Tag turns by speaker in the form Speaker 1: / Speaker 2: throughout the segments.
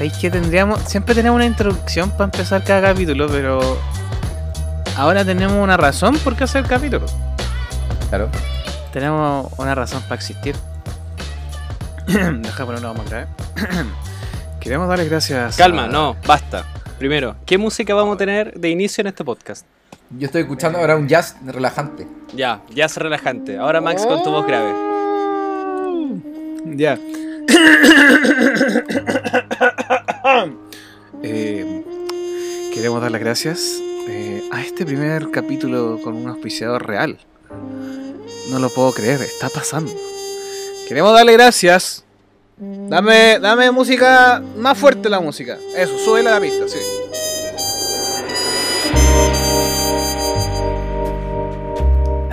Speaker 1: ¿Sabéis que tendríamos. Siempre tenemos una introducción para empezar cada capítulo, pero. Ahora tenemos una razón por qué hacer capítulo.
Speaker 2: Claro.
Speaker 1: Tenemos una razón para existir. Deja ponerlo más grave. Queremos darles gracias.
Speaker 3: Calma,
Speaker 1: a-
Speaker 3: no, basta. Primero, ¿qué música vamos a tener de inicio en este podcast?
Speaker 2: Yo estoy escuchando ahora un jazz relajante.
Speaker 3: Ya, es relajante. Ahora Max con tu voz grave.
Speaker 1: Ya. queremos dar las gracias eh, a este primer capítulo con un auspiciador real. No lo puedo creer, está pasando. Queremos darle gracias. Dame, dame música más fuerte la música. Eso, súbela a la pista, sí.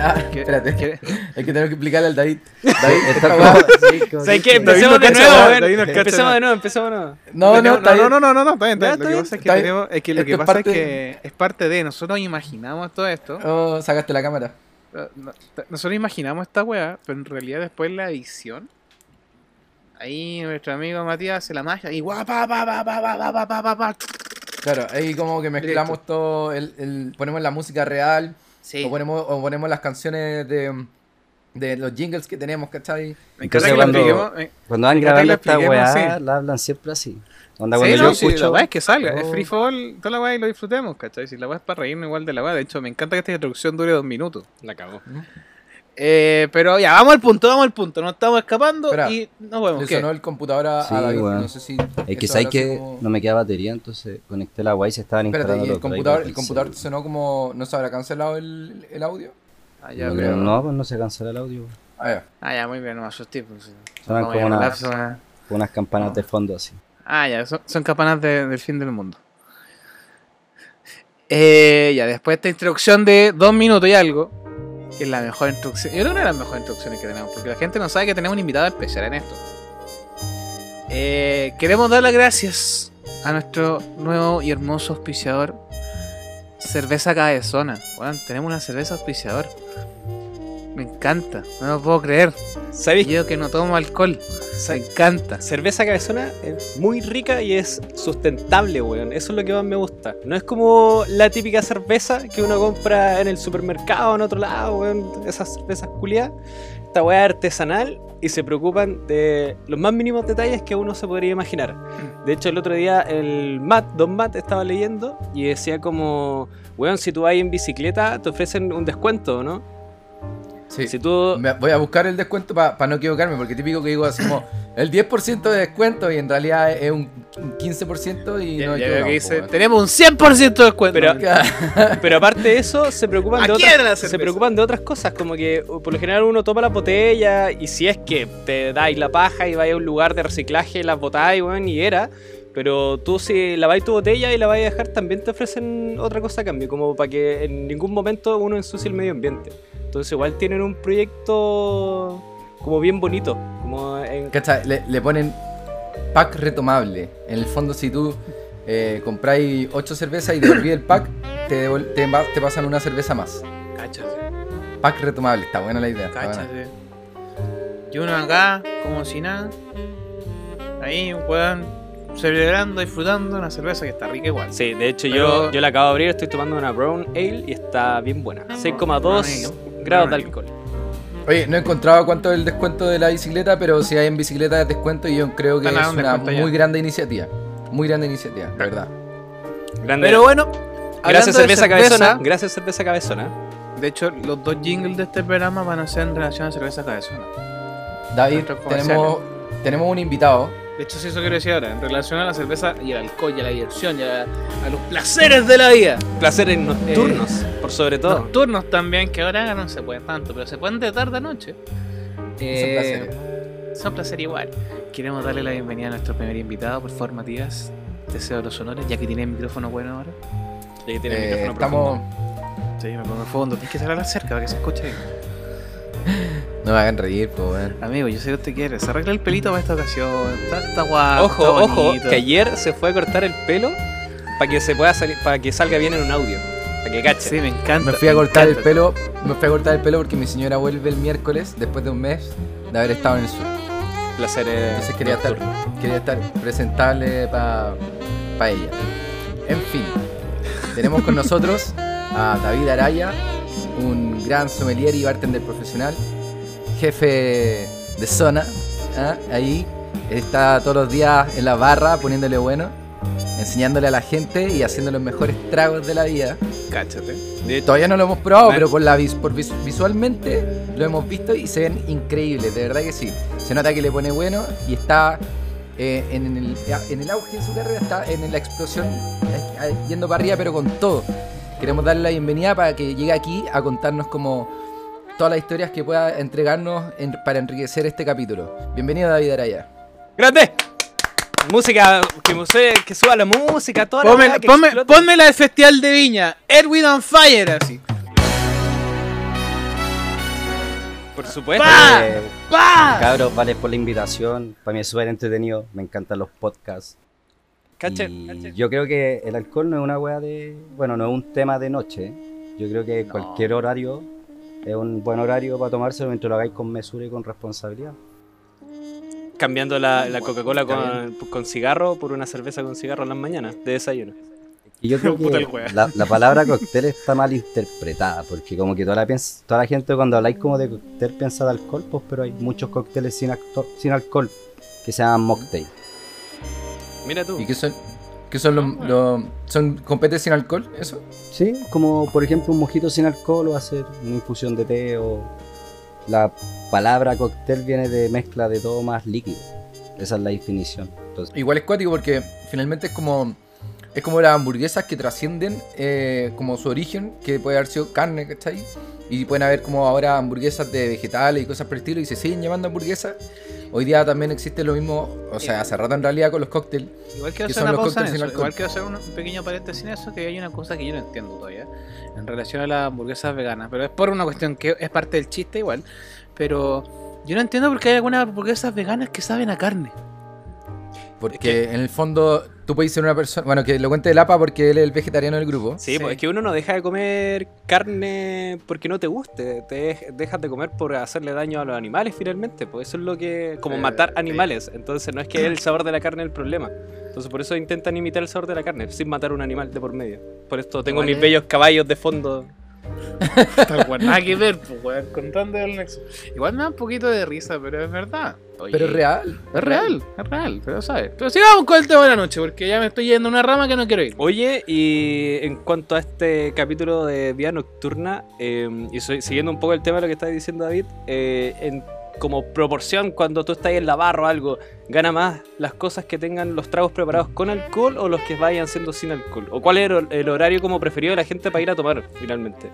Speaker 2: Ah,
Speaker 1: ¿Qué-
Speaker 2: espérate.
Speaker 1: qué-
Speaker 2: Hay que tener que explicarle al David. David,
Speaker 4: Está.
Speaker 1: David
Speaker 3: Empecemos
Speaker 1: no
Speaker 3: de nuevo, a ver. Empecemos de nuevo, empecemos de nuevo.
Speaker 2: No, no,
Speaker 1: no, no, no, no, no, está bien. Lo que pasa es que tenemos, es que lo que
Speaker 2: es
Speaker 1: pasa
Speaker 2: parte
Speaker 1: es que es parte de nosotros imaginamos todo esto.
Speaker 2: Oh, sacaste la cámara.
Speaker 1: Nosotros imaginamos esta weá, pero en realidad después la edición. Ahí nuestro amigo Matías hace la magia y guapa, pa, pa, pa, pa, pa, pa, pa, pa, pa.
Speaker 2: Claro, ahí como que mezclamos todo, el, el- ponemos la música real,
Speaker 1: Sí.
Speaker 2: o, ponemos, o ponemos las canciones de, de los jingles que tenemos, ¿cachai?
Speaker 4: Entonces cuando-
Speaker 1: eh,
Speaker 4: Cuando van grabando esta weá,
Speaker 1: sí.
Speaker 4: la hablan siempre así. Onda,
Speaker 1: Sí,
Speaker 4: cuando
Speaker 1: no,
Speaker 4: yo
Speaker 1: sí,
Speaker 4: escucho.
Speaker 1: la weá es que salga, es
Speaker 4: Oh.
Speaker 1: free fall, toda la weá y lo disfrutemos, ¿cachai? Si la weá es para reírnos igual de la weá, de hecho me encanta que esta introducción dure dos minutos.
Speaker 3: La cagó.
Speaker 1: Eh, pero ya, vamos al punto, vamos al punto, nos estamos escapando
Speaker 2: Espera,
Speaker 1: y nos vemos.
Speaker 2: Le
Speaker 1: ¿qué?
Speaker 2: sonó el computador a, a
Speaker 4: Sí,
Speaker 2: David,
Speaker 4: weón.
Speaker 2: no sé si...
Speaker 4: Es que sabes que
Speaker 2: como-
Speaker 4: no me queda batería, entonces conecté la weá y se estaban
Speaker 2: Espérate,
Speaker 4: instalando
Speaker 2: ¿y el
Speaker 4: los
Speaker 2: computador, el computador sonó como... ¿No se habrá cancelado el, el audio?
Speaker 1: Ah, ya,
Speaker 4: celular.
Speaker 1: creo.
Speaker 4: no, no, pues no se cancela el audio.
Speaker 2: Ah, ya.
Speaker 1: Ah, ya, muy bien, no me asusté. Pues,
Speaker 4: como
Speaker 1: a
Speaker 4: una-
Speaker 1: llamar lapso, eh.
Speaker 4: Con unas campanas de fondo así.
Speaker 1: Ah, ya, son, son campanas de- del fin del mundo. Eh, ya, después de esta introducción de dos minutos y algo, es la mejor introducción. Yo creo que una de las mejores introducciones que tenemos, porque la gente no sabe que tenemos un invitado especial en esto. Eh, queremos dar las gracias a nuestro nuevo y hermoso auspiciador, Cerveza Cabezona. Bueno, tenemos una cerveza auspiciador. Me encanta, no lo puedo creer.
Speaker 3: ¿Sabéis?
Speaker 1: Yo que no tomo alcohol, me
Speaker 3: ¿Sabéis?
Speaker 1: encanta.
Speaker 3: Cerveza cabezona es muy rica y es sustentable, weón. Eso es lo que más me gusta. No es como la típica cerveza que uno compra en el supermercado en otro lado, weón. Esas cervezas culiadas. Esta weá es artesanal y se preocupan de los más mínimos detalles que uno se podría imaginar. De hecho, el otro día el Matt, Don Matt, estaba leyendo y decía como, weón, si tú vas en bicicleta te ofrecen un descuento, ¿no?
Speaker 2: Sí.
Speaker 3: Si tú...
Speaker 2: Me- Voy a buscar el descuento para no equivocarme, porque típico que digo así como el 10% de descuento y en realidad es un un 15% y
Speaker 1: Ya-
Speaker 2: no
Speaker 1: ya que dice,
Speaker 2: weón.
Speaker 1: tenemos un 100% de descuento.
Speaker 3: Pero-. Pero aparte de eso, se preocupan de otras, se preocupan de otras cosas, como que por lo general uno toma la botella y si es que te dais la paja y vais a un lugar de reciclaje, las botáis, weón, y era. Pero tú si laváis tu botella y la vais a dejar, también te ofrecen otra cosa a cambio, como para que en ningún momento uno ensucie el medio ambiente. Entonces igual tienen un proyecto como bien bonito, como en...
Speaker 2: ¿Cachai? Le, le ponen pack retomable. En el fondo, si tú eh, compráis 8 cervezas y devolví el pack, te, devol- te, pasan una cerveza más.
Speaker 1: Cáchate,
Speaker 2: Pack retomable, está buena la idea.
Speaker 1: cáchate. Y uno acá, como si nada. Ahí, un weón celebrando, disfrutando una cerveza que está rica igual.
Speaker 3: Sí, de hecho
Speaker 1: Pero-
Speaker 3: yo, yo la acabo de abrir, estoy tomando una Brown Ale y está bien buena. 6,2 grados de alcohol.
Speaker 2: Oye, no he encontrado cuánto es el descuento de la bicicleta, pero si hay en bicicleta es descuento y yo creo que es
Speaker 1: un
Speaker 2: una
Speaker 1: ya.
Speaker 2: muy grande iniciativa. Muy grande iniciativa, de verdad.
Speaker 3: Grande.
Speaker 1: Pero bueno,
Speaker 3: Gracias cerveza, cabezona. Gracias cerveza cabezona.
Speaker 1: De hecho, los dos jingles de este programa van a ser en relación a cerveza cabezona.
Speaker 2: David, tenemos, tenemos un invitado.
Speaker 1: De hecho, sí, eso quiero decir ahora, en relación a la cerveza y el alcohol y a la diversión y a, a los placeres de la vida.
Speaker 3: Placeres nocturnos, por sobre todo.
Speaker 1: Nocturnos también, que ahora no se puede tanto, pero se pueden de tarde a noche. Eh,
Speaker 2: placeres.
Speaker 1: Son placer igual. Queremos darle la bienvenida a nuestro primer invitado, por favor, Matías. Deseo los honores, ya que tiene el micrófono bueno ahora.
Speaker 3: Ya que tiene el
Speaker 2: Eh,
Speaker 3: micrófono
Speaker 2: estamos.
Speaker 3: profundo.
Speaker 1: Sí, me pongo de fondo. Tienes que hablar cerca para que se escuche bien.
Speaker 2: No me hagan reír, pues, weón.
Speaker 1: Amigo, yo sé que usted quiere. Se arregla el pelito para esta ocasión. Está, está guapo.
Speaker 3: Ojo,
Speaker 1: está
Speaker 3: ojo, que ayer se fue a cortar el pelo para que se pueda salir, para que salga bien en un audio. Para que cache.
Speaker 1: Sí, me encanta.
Speaker 2: Me fui a cortar el pelo. Me fui a cortar el pelo porque mi señora vuelve el miércoles después de un mes de haber estado en el sur.
Speaker 3: placeres.
Speaker 2: Entonces quería estar, quería estar presentable para ella. En fin, tenemos con nosotros a David Araya, un gran sommelier y bartender profesional, jefe de zona. ¿ah? Ahí está todos los días en la barra poniéndole bueno, enseñándole a la gente y haciendo los mejores tragos de la vida.
Speaker 1: Cáchate.
Speaker 3: De hecho,
Speaker 2: Todavía no lo hemos probado, pero por la vis- por vis- visualmente lo hemos visto y se ven increíbles, de verdad que sí. Se nota que le pone bueno y está eh, en, el, en el auge de su carrera, está en la explosión, eh, yendo para arriba, pero con todo. Queremos darle la bienvenida para que llegue aquí a contarnos como todas las historias que pueda entregarnos en- para enriquecer este capítulo. Bienvenido David Araya.
Speaker 3: ¡Grande! Música, que, muse- que suba la música, toda la
Speaker 1: Ponme,
Speaker 3: weá,
Speaker 1: ponme, la del Festival de Viña. Edwin on Fire, así.
Speaker 3: Por supuesto.
Speaker 1: ¡Pa!
Speaker 4: Eh, cabros, vale por la invitación. Para mí es súper entretenido. Me encantan los podcasts.
Speaker 3: Cacha,
Speaker 4: Y yo creo que el alcohol no es una wea de. Bueno, no es un tema de noche. Yo creo que cualquier horario es un buen horario para tomárselo mientras lo hagáis con mesura y con responsabilidad.
Speaker 3: Cambiando la, la Coca-Cola con, con cigarro por una cerveza con cigarro en las mañanas de desayuno.
Speaker 4: Y yo creo que la, la palabra cóctel está mal interpretada, porque como que toda la, toda la gente cuando habláis como de cóctel piensa de alcohol, pues pero hay muchos cócteles sin, sin alcohol que se llaman mocktail.
Speaker 3: Mira tú.
Speaker 2: ¿Y qué son? ¿Qué son los, los- son competes sin alcohol? ¿Eso?
Speaker 4: Sí, como por ejemplo un mojito sin alcohol o hacer una infusión de té o... La palabra cóctel viene de mezcla de todo más líquido. Esa es la definición. Entonces,
Speaker 2: Igual es cuático porque finalmente es como es como las hamburguesas que trascienden eh, como su origen, que puede haber sido carne, ¿cachai? Y pueden haber como ahora hamburguesas de vegetales y cosas por el estilo y se siguen llamando hamburguesas. Hoy día también existe lo mismo, o sea, hace rato en realidad con los cócteles.
Speaker 1: Igual quiero
Speaker 2: ¿Qué
Speaker 1: hacer una
Speaker 2: los
Speaker 1: pausa en
Speaker 2: cócteles sin
Speaker 1: eso.
Speaker 2: alcohol?
Speaker 1: Igual quiero hacer un pequeño paréntesis en eso, que hay una cosa que yo no entiendo todavía en relación a las hamburguesas veganas. Pero es por una cuestión que es parte del chiste igual. Pero yo no entiendo por qué hay algunas hamburguesas veganas que saben a carne.
Speaker 2: Porque en el fondo tú puedes ser una persona, bueno, que lo cuente el APA porque él es el vegetariano del grupo.
Speaker 3: Sí,
Speaker 1: Sí.
Speaker 3: pues es que uno no deja de comer carne porque no te guste, te dej- dejas de comer por hacerle daño a los animales finalmente, pues eso es lo que, como
Speaker 1: Eh,
Speaker 3: matar animales, entonces no es que el sabor de la carne el problema, entonces por eso intentan imitar el sabor de la carne, sin matar un animal de por medio, por esto tengo mis bellos caballos de fondo,
Speaker 1: Tal cual, nada que ver, pues, weón, contando el nexo. Igual me da un poquito de risa, pero es verdad. Oye,
Speaker 2: Pero es real.
Speaker 1: Es real, es real, pero sabes. Pero sigamos con el tema de la noche, porque ya me estoy yendo a una rama que no quiero ir.
Speaker 3: Oye, y en cuanto a este capítulo de Vía Nocturna, eh, y soy- siguiendo un poco el tema de lo que está diciendo David, eh, en como proporción, cuando tú estás en la barra o algo, ¿gana más las cosas que tengan los tragos preparados con alcohol o los que vayan siendo sin alcohol? ¿O cuál es el, el horario como preferido de la gente para ir a tomar finalmente?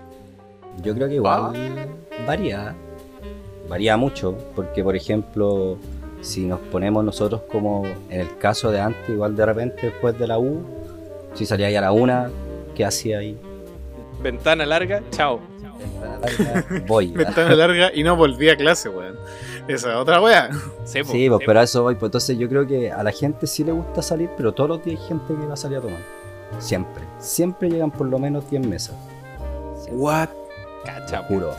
Speaker 4: yo creo que igual varía. Varía mucho, porque por ejemplo, si nos ponemos nosotros como en el caso de antes, igual de repente después de la U, si salía ahí a la una, ¿qué hacía ahí?
Speaker 3: Ventana larga, chao.
Speaker 4: Ventana larga, Voy.
Speaker 1: Ventana larga y no volví a clase, weón. Esa es otra weá.
Speaker 3: Sí,
Speaker 4: pues,
Speaker 3: sí,
Speaker 4: pero a eso voy. Pues entonces yo creo que a la gente sí le gusta salir, pero todos los días hay gente que va a salir a tomar. Siempre. Siempre llegan por lo menos 10 mesas.
Speaker 1: What?
Speaker 3: Cacha,
Speaker 4: Juro.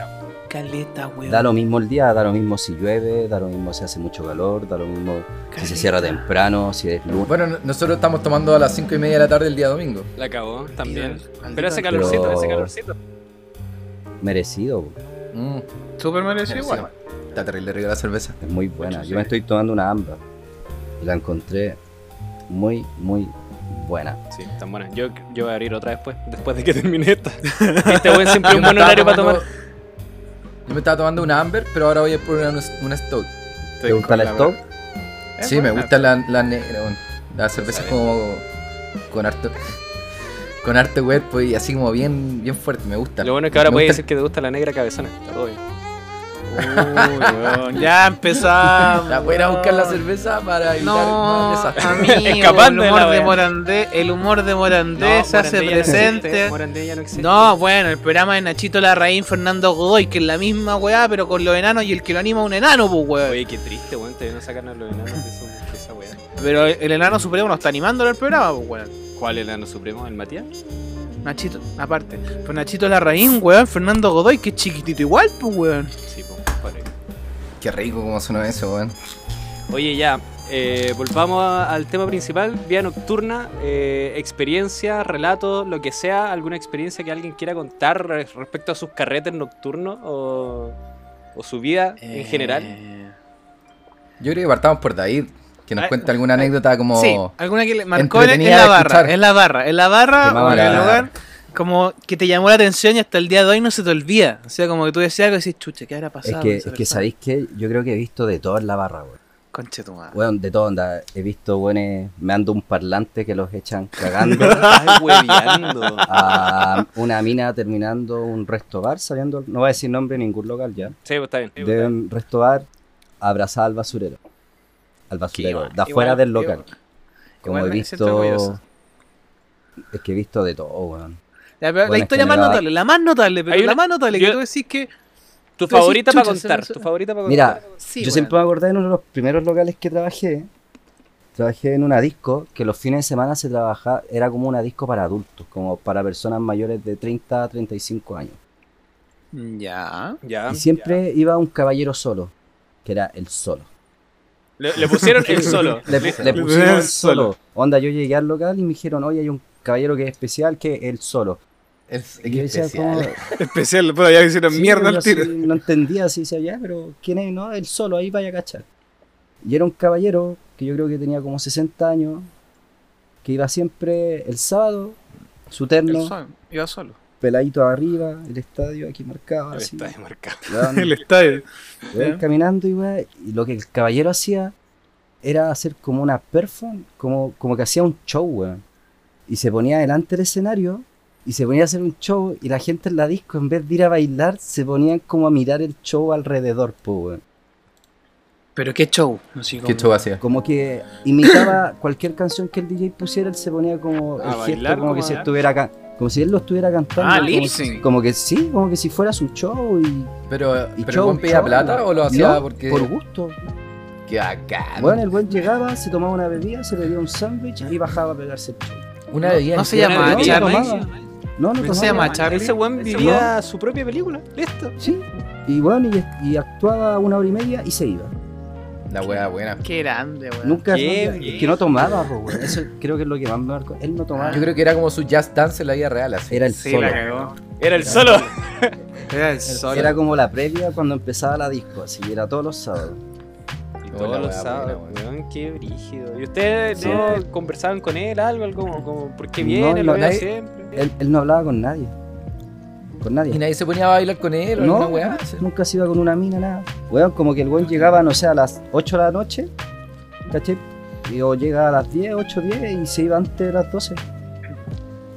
Speaker 1: Caleta, weón.
Speaker 4: Da lo mismo el día, da lo mismo si llueve, da lo mismo si hace mucho calor, da lo mismo si se cierra temprano, si es lunes.
Speaker 2: Bueno, no- nosotros estamos tomando a las 5 y media de la tarde el día domingo.
Speaker 3: La acabó también. Pero ese
Speaker 1: maldita-
Speaker 3: calorcito,
Speaker 4: Pero-
Speaker 3: ese calorcito.
Speaker 4: Merecido.
Speaker 2: Mm,
Speaker 1: Súper merecido igual.
Speaker 2: Está terrible rica la cerveza.
Speaker 4: es muy buena.
Speaker 1: Mucho,
Speaker 4: Yo me estoy tomando una ambra y la encontré muy, muy buena.
Speaker 3: Sí, tan buena. Yo, yo voy a abrir otra después, después de que termine esta. Este buen siempre un buen horario para tomar.
Speaker 2: Yo me estaba tomando una Amber, pero ahora voy a por una, una Stout.
Speaker 4: ¿Te gusta la?
Speaker 1: Es
Speaker 2: Sí, me gusta la, la negra. La cerveza como con harto con harto cuerpo y así como bien bien fuerte, me gusta.
Speaker 3: Lo bueno es que ahora puedes decir que te gusta la negra cabezona. Está todo bien.
Speaker 1: Uy, weón, ya empezamos.
Speaker 2: La voy a ir a buscar la cerveza para evitar
Speaker 1: No, amigo,
Speaker 3: Escapando
Speaker 1: el
Speaker 3: de
Speaker 1: humor de
Speaker 3: wea.
Speaker 1: Morandé, el humor de Morandé se hace
Speaker 3: Morandé ya no
Speaker 1: presente.
Speaker 3: existe, Morandé ya no existe.
Speaker 1: No, bueno, el programa de Nachito Larraín, Fernando Godoy, que es la misma weá, pero con los enanos y el que lo anima un enano, pues weón.
Speaker 3: Oye, qué triste, weón. Te no sacan a los enanos de, eso- de esa weá.
Speaker 1: Pero el enano supremo no está animando el programa, pues weón.
Speaker 3: ¿Cuál enano supremo? ¿El Matías?
Speaker 1: Nachito, aparte. Pues Nachito Larraín, weón, Fernando Godoy, que es chiquitito igual, pues weón.
Speaker 3: Sí, pues, padre.
Speaker 2: Qué rico como suena eso, weón.
Speaker 3: Oye, ya, eh, volvamos a- al tema principal, vida nocturna, eh, experiencia, relato, lo que sea, alguna experiencia que alguien quiera contar re- respecto a sus carretes nocturnos o, o su vida en general.
Speaker 2: Yo creo que partamos por David, que nos
Speaker 3: Ah,
Speaker 2: cuenta alguna anécdota como...
Speaker 1: Sí, alguna que le marcó en, en la barra.
Speaker 2: escuchar.
Speaker 1: En la barra. En la barra o en el lugar. Como que te llamó la atención y hasta el día de hoy no se te olvida. O sea, como que tú decías algo y decís, chuche, ¿qué habrá
Speaker 4: Es
Speaker 1: pasado?
Speaker 4: que,
Speaker 1: con
Speaker 4: es que
Speaker 1: persona?"
Speaker 4: sabéis que yo creo que he visto de todo en la barra, weón.
Speaker 1: Conche tu madre.
Speaker 4: Weón, de todo, onda. He visto, weones, me ando un parlante que los echan cagando. A una mina terminando un resto bar, saliendo, no voy a decir nombre de ningún local ya,
Speaker 3: Sí, pues está bien.
Speaker 4: de un resto bar abrazada al basurero. Al basurero, de afuera
Speaker 3: igual,
Speaker 4: del local.
Speaker 3: igual.
Speaker 4: Como
Speaker 1: Igual
Speaker 4: he visto. Es que he visto de todo, weón.
Speaker 1: La
Speaker 4: Bueno,
Speaker 1: historia más notable, la más notable, pero la más notable
Speaker 3: yo-
Speaker 1: que tú decís que.
Speaker 3: Tu
Speaker 1: decís,
Speaker 3: favorita para
Speaker 1: se-
Speaker 3: contar,
Speaker 1: se-
Speaker 3: tu favorita para contar.
Speaker 4: Mira,
Speaker 1: Sí,
Speaker 4: yo siempre me acordé de uno de los primeros locales que trabajé. Trabajé en una disco que los fines de semana se trabajaba, era como una disco para adultos, como para personas mayores de 30 a 35 años.
Speaker 1: Ya.
Speaker 3: Ya.
Speaker 4: Y siempre iba un caballero solo, que era el solo.
Speaker 3: Le, le pusieron el solo.
Speaker 4: Le,
Speaker 3: Listo.
Speaker 4: le
Speaker 1: Le
Speaker 4: pusieron el solo. Onda, yo llegué al local y me dijeron, oye, hay un caballero que es especial, que es el solo.
Speaker 2: El,
Speaker 4: Y yo decía,
Speaker 2: especial.
Speaker 4: como,
Speaker 1: Especial, pero ya hicieron
Speaker 4: Sí,
Speaker 1: mierda al tiro.
Speaker 4: No entendía así, decía, ya, pero ¿quién es? No, él solo, ahí vaya a cachar. Y era un caballero que yo creo que tenía como 60 años, que iba siempre el sábado, su terno,
Speaker 1: El sol, iba solo.
Speaker 4: Peladito arriba, el estadio aquí marcado,
Speaker 3: El
Speaker 4: así.
Speaker 3: estadio marcado.
Speaker 4: weón,
Speaker 1: El estadio.
Speaker 4: weón, caminando y, weón, y lo que el caballero hacía era hacer como una performance, como, como que hacía un show, weón. Y se ponía delante del escenario y se ponía a hacer un show y la gente en la disco en vez de ir a bailar se ponían como a mirar el show alrededor, weón.
Speaker 1: Pero qué show. Así como-
Speaker 2: ¿Qué show hacía?
Speaker 4: Como que imitaba cualquier canción que el DJ pusiera, él se ponía como
Speaker 3: A
Speaker 4: el gesto
Speaker 3: bailar,
Speaker 4: como que
Speaker 3: a-
Speaker 4: estuviera acá. Como si él lo estuviera cantando.
Speaker 1: Ah,
Speaker 4: como,
Speaker 1: lip sync.
Speaker 4: como que sí, como que si fuera su show y,
Speaker 2: Pero,
Speaker 4: y
Speaker 2: pero
Speaker 4: show.
Speaker 2: el buen pedía
Speaker 4: show.
Speaker 2: plata o lo hacía
Speaker 4: No,
Speaker 2: porque...
Speaker 4: Por gusto.
Speaker 2: Qué bacán.
Speaker 4: Bueno, el buen llegaba, se tomaba una bebida, se bebía un sándwich y bajaba a pegarse el show.
Speaker 2: Una bebida
Speaker 1: no se
Speaker 2: entera.
Speaker 1: llama
Speaker 3: no,
Speaker 1: Charlie.
Speaker 4: no. No, no
Speaker 1: ¿No se llama Charlie?
Speaker 3: Ese buen vivía su propia película. Listo.
Speaker 4: Sí. Y bueno, y, y actuaba una hora y media y se iba.
Speaker 2: La wea buena.
Speaker 1: Qué grande, weón.
Speaker 4: Nunca,
Speaker 3: Qué
Speaker 4: es que no tomaba, po, weón. Eso creo que es lo que más me marcó. Él no tomaba.
Speaker 2: Yo creo que era como su jazz dance en la vida real, así.
Speaker 4: Era el
Speaker 1: Sí,
Speaker 4: solo.
Speaker 1: la cagó.
Speaker 3: Era el solo.
Speaker 1: Era el sol.
Speaker 4: Era como la previa cuando empezaba la disco, así era todos los sábados.
Speaker 3: Y todos los
Speaker 2: wea
Speaker 3: sábados, weón, qué brígido. ¿Y ustedes
Speaker 4: Sí.
Speaker 3: no conversaban con él algo? algo como, como, ¿Por qué
Speaker 4: No,
Speaker 3: viene?
Speaker 4: no,
Speaker 3: lo veo
Speaker 2: nadie-
Speaker 3: siempre.
Speaker 4: Él, él no hablaba con nadie. Con nadie.
Speaker 2: Y nadie se ponía a bailar con él o
Speaker 4: No,
Speaker 2: alguna weá.
Speaker 4: Nunca se iba con una mina, nada. Weón, como que el weón llegaba, no sé, a las 8 de la noche, ¿cachai? Y o llega a las 10, 8, 10 y se iba antes de las 12.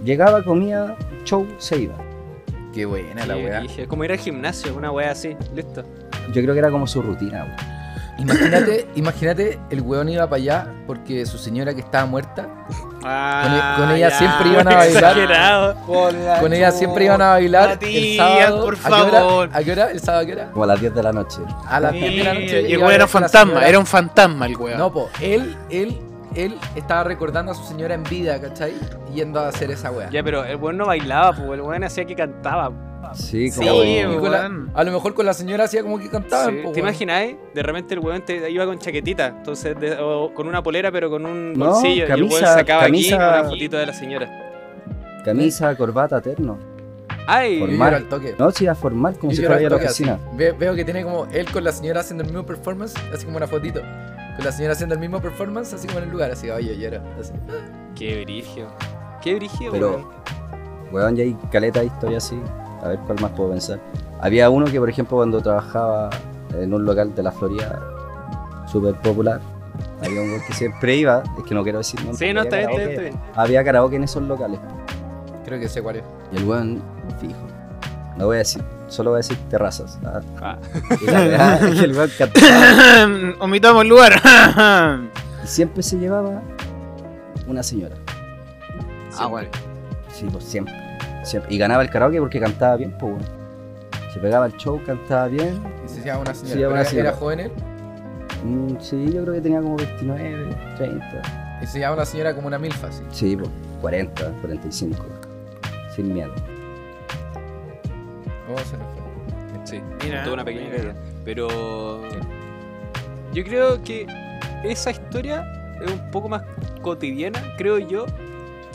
Speaker 4: Llegaba, comía, show, se iba.
Speaker 2: Qué buena la weá.
Speaker 3: Como ir al gimnasio, una wea así. Listo.
Speaker 4: Yo creo que era como su rutina, weón.
Speaker 2: Imagínate, imagínate, el weón iba para allá porque su señora que estaba muerta,
Speaker 1: Ah,
Speaker 2: Con- con ella
Speaker 1: ya,
Speaker 2: siempre iban a bailar.
Speaker 3: Exagerado.
Speaker 2: con ella siempre iban a bailar el sábado.
Speaker 1: por
Speaker 2: ¿A qué hora?
Speaker 1: favor.
Speaker 2: ¿A qué hora? ¿El sábado a qué hora?
Speaker 4: Como a las 10 de la noche.
Speaker 2: A las
Speaker 1: Y
Speaker 2: 10 de la noche.
Speaker 1: el
Speaker 2: iba
Speaker 1: weón era fantasma, era un fantasma el weón.
Speaker 2: No, po, él, él, él estaba recordando a su señora en vida, ¿cachai? Yendo a hacer esa weá.
Speaker 3: Ya, pero el weón no bailaba, pues el weón hacía que cantaba.
Speaker 4: Sí,
Speaker 1: Sí,
Speaker 4: como.
Speaker 2: Y con la-
Speaker 1: weón.
Speaker 2: a lo mejor con la señora hacía como que cantaban,
Speaker 3: Sí,
Speaker 2: po,
Speaker 3: ¿Te
Speaker 2: weón.
Speaker 3: imagináis? De repente el weón te iba con chaquetita, entonces de- o con una polera pero con un
Speaker 4: No,
Speaker 3: bolsillo y el weón
Speaker 4: camisa-
Speaker 3: sacaba
Speaker 4: camisa-
Speaker 3: aquí una fotito de la señora.
Speaker 4: Camisa, corbata, terno.
Speaker 3: ¡Ay!
Speaker 2: Yo
Speaker 4: Formal.
Speaker 2: al toque.
Speaker 4: No, si era formal, como
Speaker 2: Yo
Speaker 4: si fuera a la oficina.
Speaker 2: Ve- veo que tiene como él con la señora haciendo el mismo performance, así como una fotito. Con la señora haciendo el mismo performance, así como en el lugar, así, oye, lloro. Así.
Speaker 3: ¡Qué brigio! ¡Qué brigio,
Speaker 4: Pero-
Speaker 3: weón!
Speaker 4: Weón, ya hay caleta de historia así. A ver cuál más puedo pensar. Había uno que, por ejemplo, cuando trabajaba en un local de la Florida súper popular, había un weón que siempre iba, es que no quiero decir nombre,
Speaker 3: Sí, no, está bien,
Speaker 4: había
Speaker 3: está bien, está
Speaker 4: karaoke-
Speaker 3: bien.
Speaker 4: Había karaoke en esos locales.
Speaker 2: Creo que sé cuál es.
Speaker 4: Y el weón, fijo. No voy a decir, solo voy a decir terrazas. ¿ah?
Speaker 3: Ah.
Speaker 4: Y la verdad es que el weón cantaba.
Speaker 1: Omitamos el lugar.
Speaker 4: Y siempre se llevaba una señora.
Speaker 1: ah, bueno.
Speaker 4: Sí, pues siempre. Siempre. Y ganaba el karaoke porque cantaba bien, pues weón. Se pegaba el show, cantaba bien.
Speaker 2: Y se llama una señora.
Speaker 4: Se una señora.
Speaker 2: ¿Era joven él?
Speaker 4: Mm, sí, yo creo que tenía como 29, 30.
Speaker 2: Y se llama una señora como una milfa, así.
Speaker 4: Sí, pues 40, 45. Sin miedo.
Speaker 2: ¿Cómo se nos fue?
Speaker 3: Sí,
Speaker 1: Mira,
Speaker 3: toda una pequeña caída. Pero. Yo creo que esa historia es un poco más cotidiana, creo yo,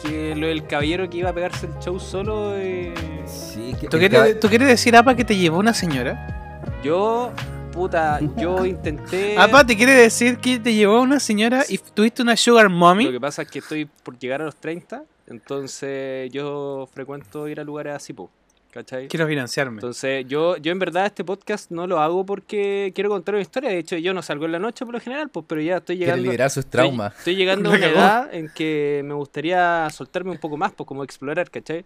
Speaker 3: que lo del caballero que iba a pegarse el show solo. eh,
Speaker 4: Sí, que
Speaker 1: ¿Tú quieres, ¿Tú quieres decir, Apa, que te llevó una señora?
Speaker 3: Yo, puta, yo intenté.
Speaker 1: Apa, ¿te quiere decir que te llevó una señora y tuviste una sugar mommy?
Speaker 3: Lo que pasa es que estoy por llegar a los 30, entonces yo frecuento ir a lugares así, po, ¿cachai?
Speaker 1: Quiero financiarme.
Speaker 3: Entonces, yo, yo en verdad este podcast no lo hago porque quiero contar una historia. De hecho, yo no salgo en la noche por lo general, pues, pero ya estoy
Speaker 2: Quiere
Speaker 3: llegando.
Speaker 2: liberar sus
Speaker 3: Estoy,
Speaker 2: traumas.
Speaker 3: estoy llegando a una edad en que me gustaría soltarme un poco más, pues como explorar, ¿cachai?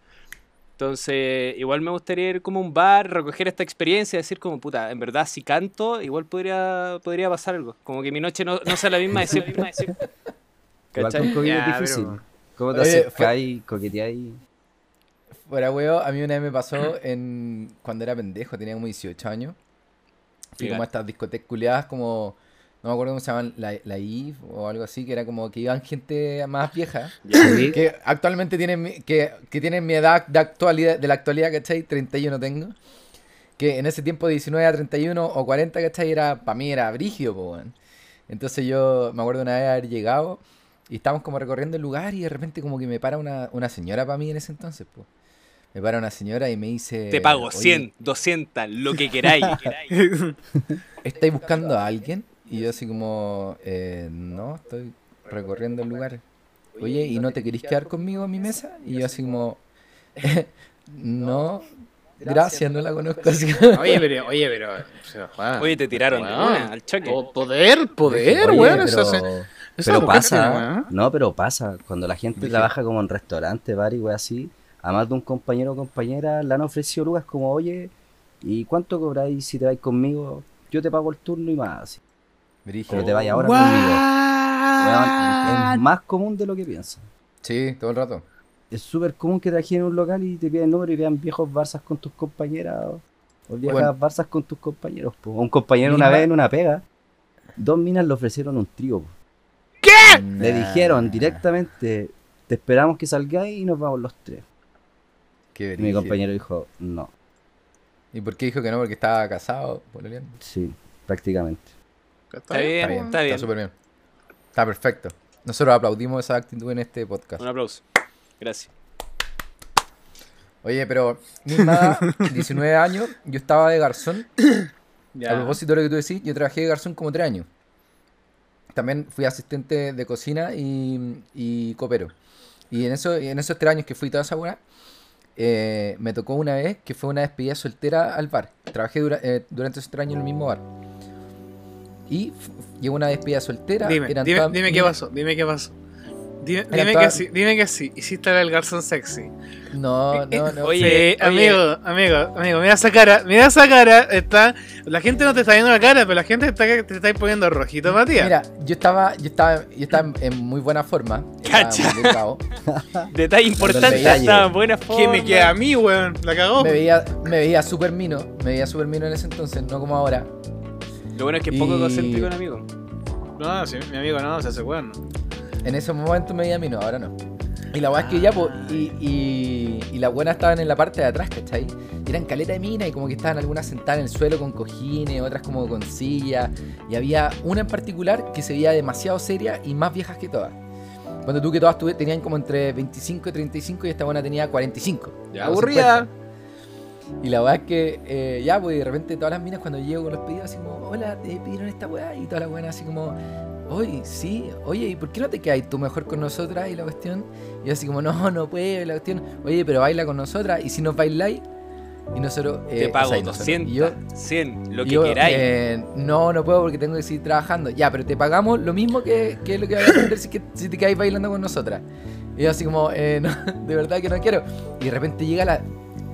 Speaker 3: Entonces, igual me gustaría ir como a un bar, recoger esta experiencia, decir como, puta, en verdad si canto, igual podría, podría pasar algo. Como que mi noche no, no sea la misma de siempre.
Speaker 4: Igual
Speaker 3: ¿Cachai?
Speaker 4: con COVID
Speaker 1: Ya,
Speaker 4: es difícil.
Speaker 1: pero-
Speaker 4: ¿Cómo te
Speaker 2: Oye,
Speaker 4: acercáis, coqueteáis?
Speaker 2: Fuera huevo, a mí una vez me pasó en cuando era pendejo, tenía como 18 años. Fui
Speaker 3: Legal.
Speaker 2: como a estas discotecas culiadas como, no me acuerdo cómo se llaman, la, la IF o algo así, que era como que iban gente más vieja.
Speaker 4: Sí.
Speaker 2: Que actualmente tienen mi, que, que tienen mi edad de actualidad, de la actualidad, ¿cachai? 31 tengo. Que en ese tiempo de 19 a 31 o 40, ¿cachai? Era, para mí era brígido, po, weón. Entonces yo me acuerdo una vez haber llegado y estábamos como recorriendo el lugar y de repente como que me para una, una señora para mí en ese entonces, pues. Me para una señora y me dice...
Speaker 3: Te pago
Speaker 2: "Oye,
Speaker 3: 100, 200, lo que queráis.
Speaker 2: ¿Estáis buscando a alguien? Y yo así como, eh, no, estoy recorriendo el lugar. Oye, ¿y no te querés quedar conmigo en mi mesa? Y yo así como, no, gracias, no la conozco así.
Speaker 1: Oye, pero, oye, pero. o sea, Juan,
Speaker 3: Oye, te tiraron de
Speaker 1: weón.
Speaker 3: una, al choque.
Speaker 1: Po- Poder, poder,
Speaker 2: Oye,
Speaker 1: weón.
Speaker 2: pero-
Speaker 1: Eso, se- esa
Speaker 4: Pero pasa,
Speaker 1: weón.
Speaker 4: no, pero pasa. Cuando la gente
Speaker 2: Dije-
Speaker 4: trabaja como en restaurante, bar y wey así, a más de un compañero o compañera le han ofrecido lugares como, oye, ¿y cuánto cobráis si te vais conmigo? Yo te pago el turno y más. así.
Speaker 2: Brígido.
Speaker 4: Pero te vayas ahora conmigo. Es más común de lo que piensas.
Speaker 2: Sí, todo el rato.
Speaker 4: Es súper común que trajes en un local y te piden número y vean viejos barzas con tus compañeras o, o viejas
Speaker 2: Bueno.
Speaker 4: barzas con tus compañeros. po. Un compañero una vez en una pega, dos minas le ofrecieron un trío. po. Le
Speaker 2: Nah,
Speaker 4: dijeron directamente, te esperamos que salgáis y nos vamos los tres.
Speaker 2: Qué
Speaker 4: Y mi compañero dijo, no,
Speaker 2: ¿Y por qué dijo que no? Porque estaba casado, pololeando.
Speaker 4: sí, prácticamente.
Speaker 3: Está bien,
Speaker 2: Está bien,
Speaker 3: está bien.
Speaker 2: súper bien. Está perfecto. Nosotros aplaudimos esa actitud en este podcast.
Speaker 3: Un aplauso. Gracias.
Speaker 2: Oye, pero misma edad, 19 años, yo estaba de garzón.
Speaker 1: Ya.
Speaker 2: A propósito de lo que tú decís, yo trabajé de garzón como 3 años. También fui asistente de cocina y, y copero. Y en, eso, y en esos 3 años que fui toda esa buena, eh, me tocó una vez que fue una despedida soltera al bar. Trabajé dura- eh, durante esos 3 años en el mismo bar. Y llegó una despedida soltera.
Speaker 1: Dime, qué pasó, dime qué pasó. Dime, que sí, dime que sí. Hiciste el garzón sexy.
Speaker 2: No, no, no.
Speaker 3: Oye,
Speaker 1: Sí, amigo, amigo, amigo, mira esa cara, mira esa cara, está, la gente no te está viendo la cara, pero la gente está, te está poniendo rojito, Matías.
Speaker 2: Mira, yo estaba, yo estaba, yo estaba en, en muy buena forma. Estaba
Speaker 3: Cacha. Detalle importante, está en buena forma.
Speaker 1: ¿Qué me queda a mí, weón? La cagó.
Speaker 2: Me veía, me veía súper mino, me veía súper mino en ese entonces, no como ahora.
Speaker 3: Lo bueno es que es poco
Speaker 2: Y-
Speaker 3: egocéntrico el amigo.
Speaker 1: No, sí, mi amigo no, se hace weón.
Speaker 2: En ese momento me veía mino, ahora no. Y la weá es que ya, pues, y, y, y las buenas estaban en la parte de atrás, ¿cachai? Y eran caleta de mina y como que estaban algunas sentadas en el suelo con cojines, otras como con sillas. Y había una en particular que se veía demasiado seria y más viejas que todas. Cuando tú que todas tuve- tenían como entre 25 y 35 y esta buena tenía 45.
Speaker 1: Ya
Speaker 2: o
Speaker 1: aburrida.
Speaker 2: 50. Y la weá es que, eh, ya, pues de repente todas las minas cuando llego con los pedidos, así como, hola, te pidieron esta weá. Y todas las buenas así como, oye, sí, oye, ¿y por qué no te quedas tú mejor con nosotras? Y la cuestión, y yo así como, no, no puedo, y la cuestión, oye, pero baila con nosotras. Y si nos bailáis, y nosotros, eh,
Speaker 3: Te
Speaker 2: o
Speaker 3: pago
Speaker 2: sea, y nosotros,
Speaker 3: 200,
Speaker 2: y yo,
Speaker 3: 100, lo que
Speaker 2: yo,
Speaker 3: queráis.
Speaker 2: eh, no, no puedo porque tengo que seguir trabajando. Ya, pero te pagamos lo mismo que, que lo que vas a aprender si, que, si te quedáis bailando con nosotras. Y yo así como, eh, no, de verdad que no quiero. Y de repente llega la,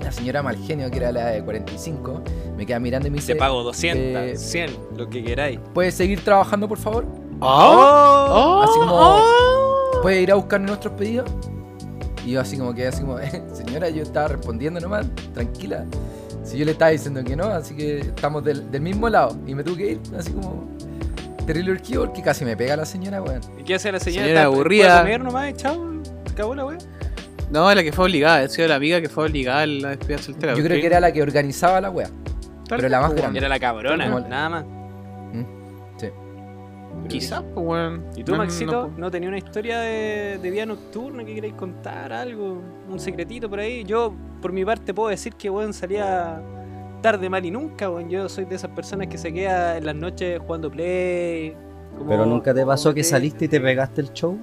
Speaker 2: la señora Malgenio, que era la de 45, me queda mirando y me dice,
Speaker 3: Te pago 200,
Speaker 2: eh,
Speaker 3: 100, lo que queráis.
Speaker 2: ¿puedes seguir trabajando, por favor?
Speaker 1: Oh,
Speaker 2: Así como-
Speaker 1: oh.
Speaker 2: ¿Puedes ir a buscar nuestros pedidos? Y yo así como que, así como, "Eh, señora, yo estaba respondiendo nomás, tranquila. Si yo le estaba diciendo que no, así que estamos del, del mismo lado. Y me tuve que ir, así como, terrible urgido, porque casi me pega la señora, weón.
Speaker 3: ¿Y qué hace la señora?
Speaker 1: Señora
Speaker 3: ¿Está- puede
Speaker 1: aburrida.
Speaker 3: comer nomás, chao, acabó la.
Speaker 1: No, la que fue obligada, ha sido la amiga que fue obligada a la despedida soltera.
Speaker 2: Yo creo que era la que organizaba la.
Speaker 1: Tal
Speaker 2: pero la más
Speaker 1: cual,
Speaker 2: grande.
Speaker 3: Era la cabrona,
Speaker 2: Como-
Speaker 3: nada más.
Speaker 1: Quizás, pues, weón.
Speaker 3: ¿Y tú,
Speaker 1: No,
Speaker 3: Maxito,
Speaker 1: no,
Speaker 3: no, tenías una historia de, de vida nocturna que queréis contar? ¿Algo? ¿Un secretito por ahí? Yo, por mi parte, puedo decir que, weón, salía tarde, mal y nunca, weón. Yo soy de esas personas que se queda en las noches jugando play. como-
Speaker 4: Pero nunca te pasó que saliste y te pegaste el show.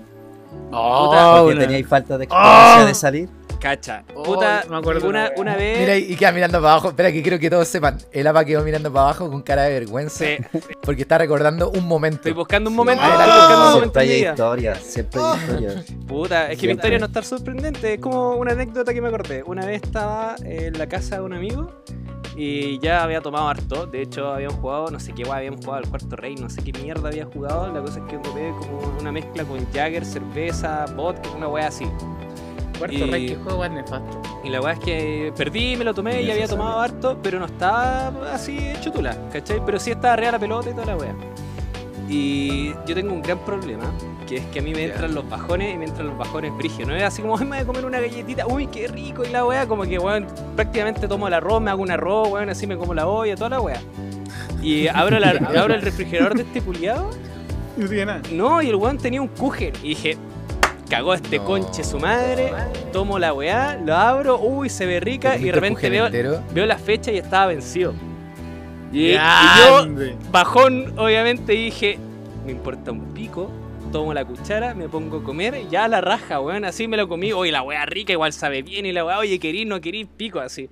Speaker 1: Oh,
Speaker 4: Porque
Speaker 1: una-
Speaker 4: teníais falta de experiencia
Speaker 1: ¡Ah!
Speaker 4: de salir.
Speaker 3: Cacha.
Speaker 1: Oh,
Speaker 3: Puta,
Speaker 1: me acuerdo
Speaker 3: una,
Speaker 1: una
Speaker 3: una vez...
Speaker 2: Mira, y queda mirando para abajo. Espera, que quiero que todos sepan. El APA quedó mirando para abajo con cara de vergüenza.
Speaker 3: Sí,
Speaker 2: Porque está recordando un momento.
Speaker 3: estoy buscando un momento,
Speaker 2: Sí.
Speaker 3: estoy
Speaker 2: Ah,
Speaker 3: buscando un momento
Speaker 4: Siempre hay historias, siempre hay historias.
Speaker 3: Puta, es que mi historia no está sorprendente, es como una anécdota que me acordé. Una vez estaba en la casa de un amigo y ya había tomado harto. De hecho, habíamos jugado, no sé qué guay, habíamos jugado al cuarto rey, no sé qué mierda había jugado. La cosa es que tomé como una mezcla con Jagger, cerveza, vodka, una weá así.
Speaker 1: Cuarto
Speaker 3: Y-
Speaker 1: Rey, que juego es nefasto.
Speaker 3: Y la weá es que perdí, me lo tomé y había tomado harto, pero no estaba así hecho tula, ¿cachai? Pero sí estaba real la pelota y toda la weá. Y yo tengo un gran problema, que es que a mí me entran los bajones y me entran los bajones brígidos. No es así como, "Ay, me voy a comer una galletita, uy, qué rico, y la weá, como que, weón, prácticamente tomo el arroz, me hago un arroz, weón, así me como la olla, toda la weá. Y abro, la- abro el refrigerador de este puliado
Speaker 1: No tiene nada.
Speaker 3: no, y el weón tenía un kuchen. Y dije, cagó este
Speaker 2: No.
Speaker 3: conche su madre. Tomo la weá, lo abro, uy, se ve rica. Y de repente veo, veo la fecha y estaba vencido. Y, y yo, bajón, obviamente, dije, me importa un pico. Tomo la cuchara, me pongo a comer, ya la raja, weón, así me lo comí. Oye, la weá rica, igual sabe bien. Y la weá, oye, querís, no querís, pico, así.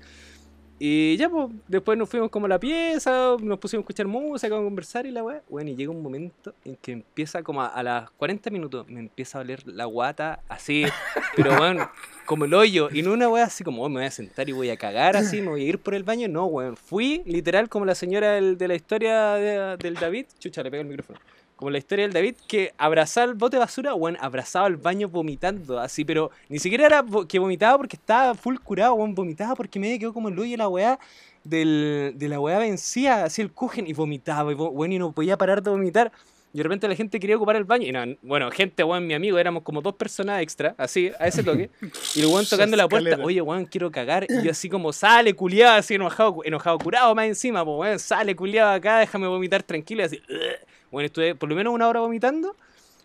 Speaker 3: Y ya, pues, después nos fuimos como a la pieza, nos pusimos a escuchar música, a conversar y la weá. Bueno, y llega un momento en que empieza como a, a las 40 minutos, me empieza a oler la guata así, pero weón, como el hoyo. Y no una weá así como, "Oh, me voy a sentar y voy a cagar así, me voy a ir por el baño. No, weón, fui literal como la señora del- de la historia de- del David. Chucha, le pega el micrófono. Como la historia del David, que abrazaba el bote de basura, weón, abrazaba el baño vomitando, así, pero ni siquiera era que vomitaba porque estaba full curado, weón, vomitaba porque me quedó como el hoyo la weá del, de la weá vencía, así el cujen y vomitaba, y, weón, y no podía parar de vomitar. Y de repente la gente quería ocupar el baño. Y no, bueno, gente, weón, mi amigo, éramos como dos personas extra, así, a ese toque. Y el weón tocando la puerta, oye, weón, quiero cagar. Y yo así como, sale, culiado, así enojado, enojado, curado más encima, pues, weón, sale, culiado acá, déjame vomitar tranquilo. Y así, "Ugh". Bueno, estuve por lo menos una hora vomitando.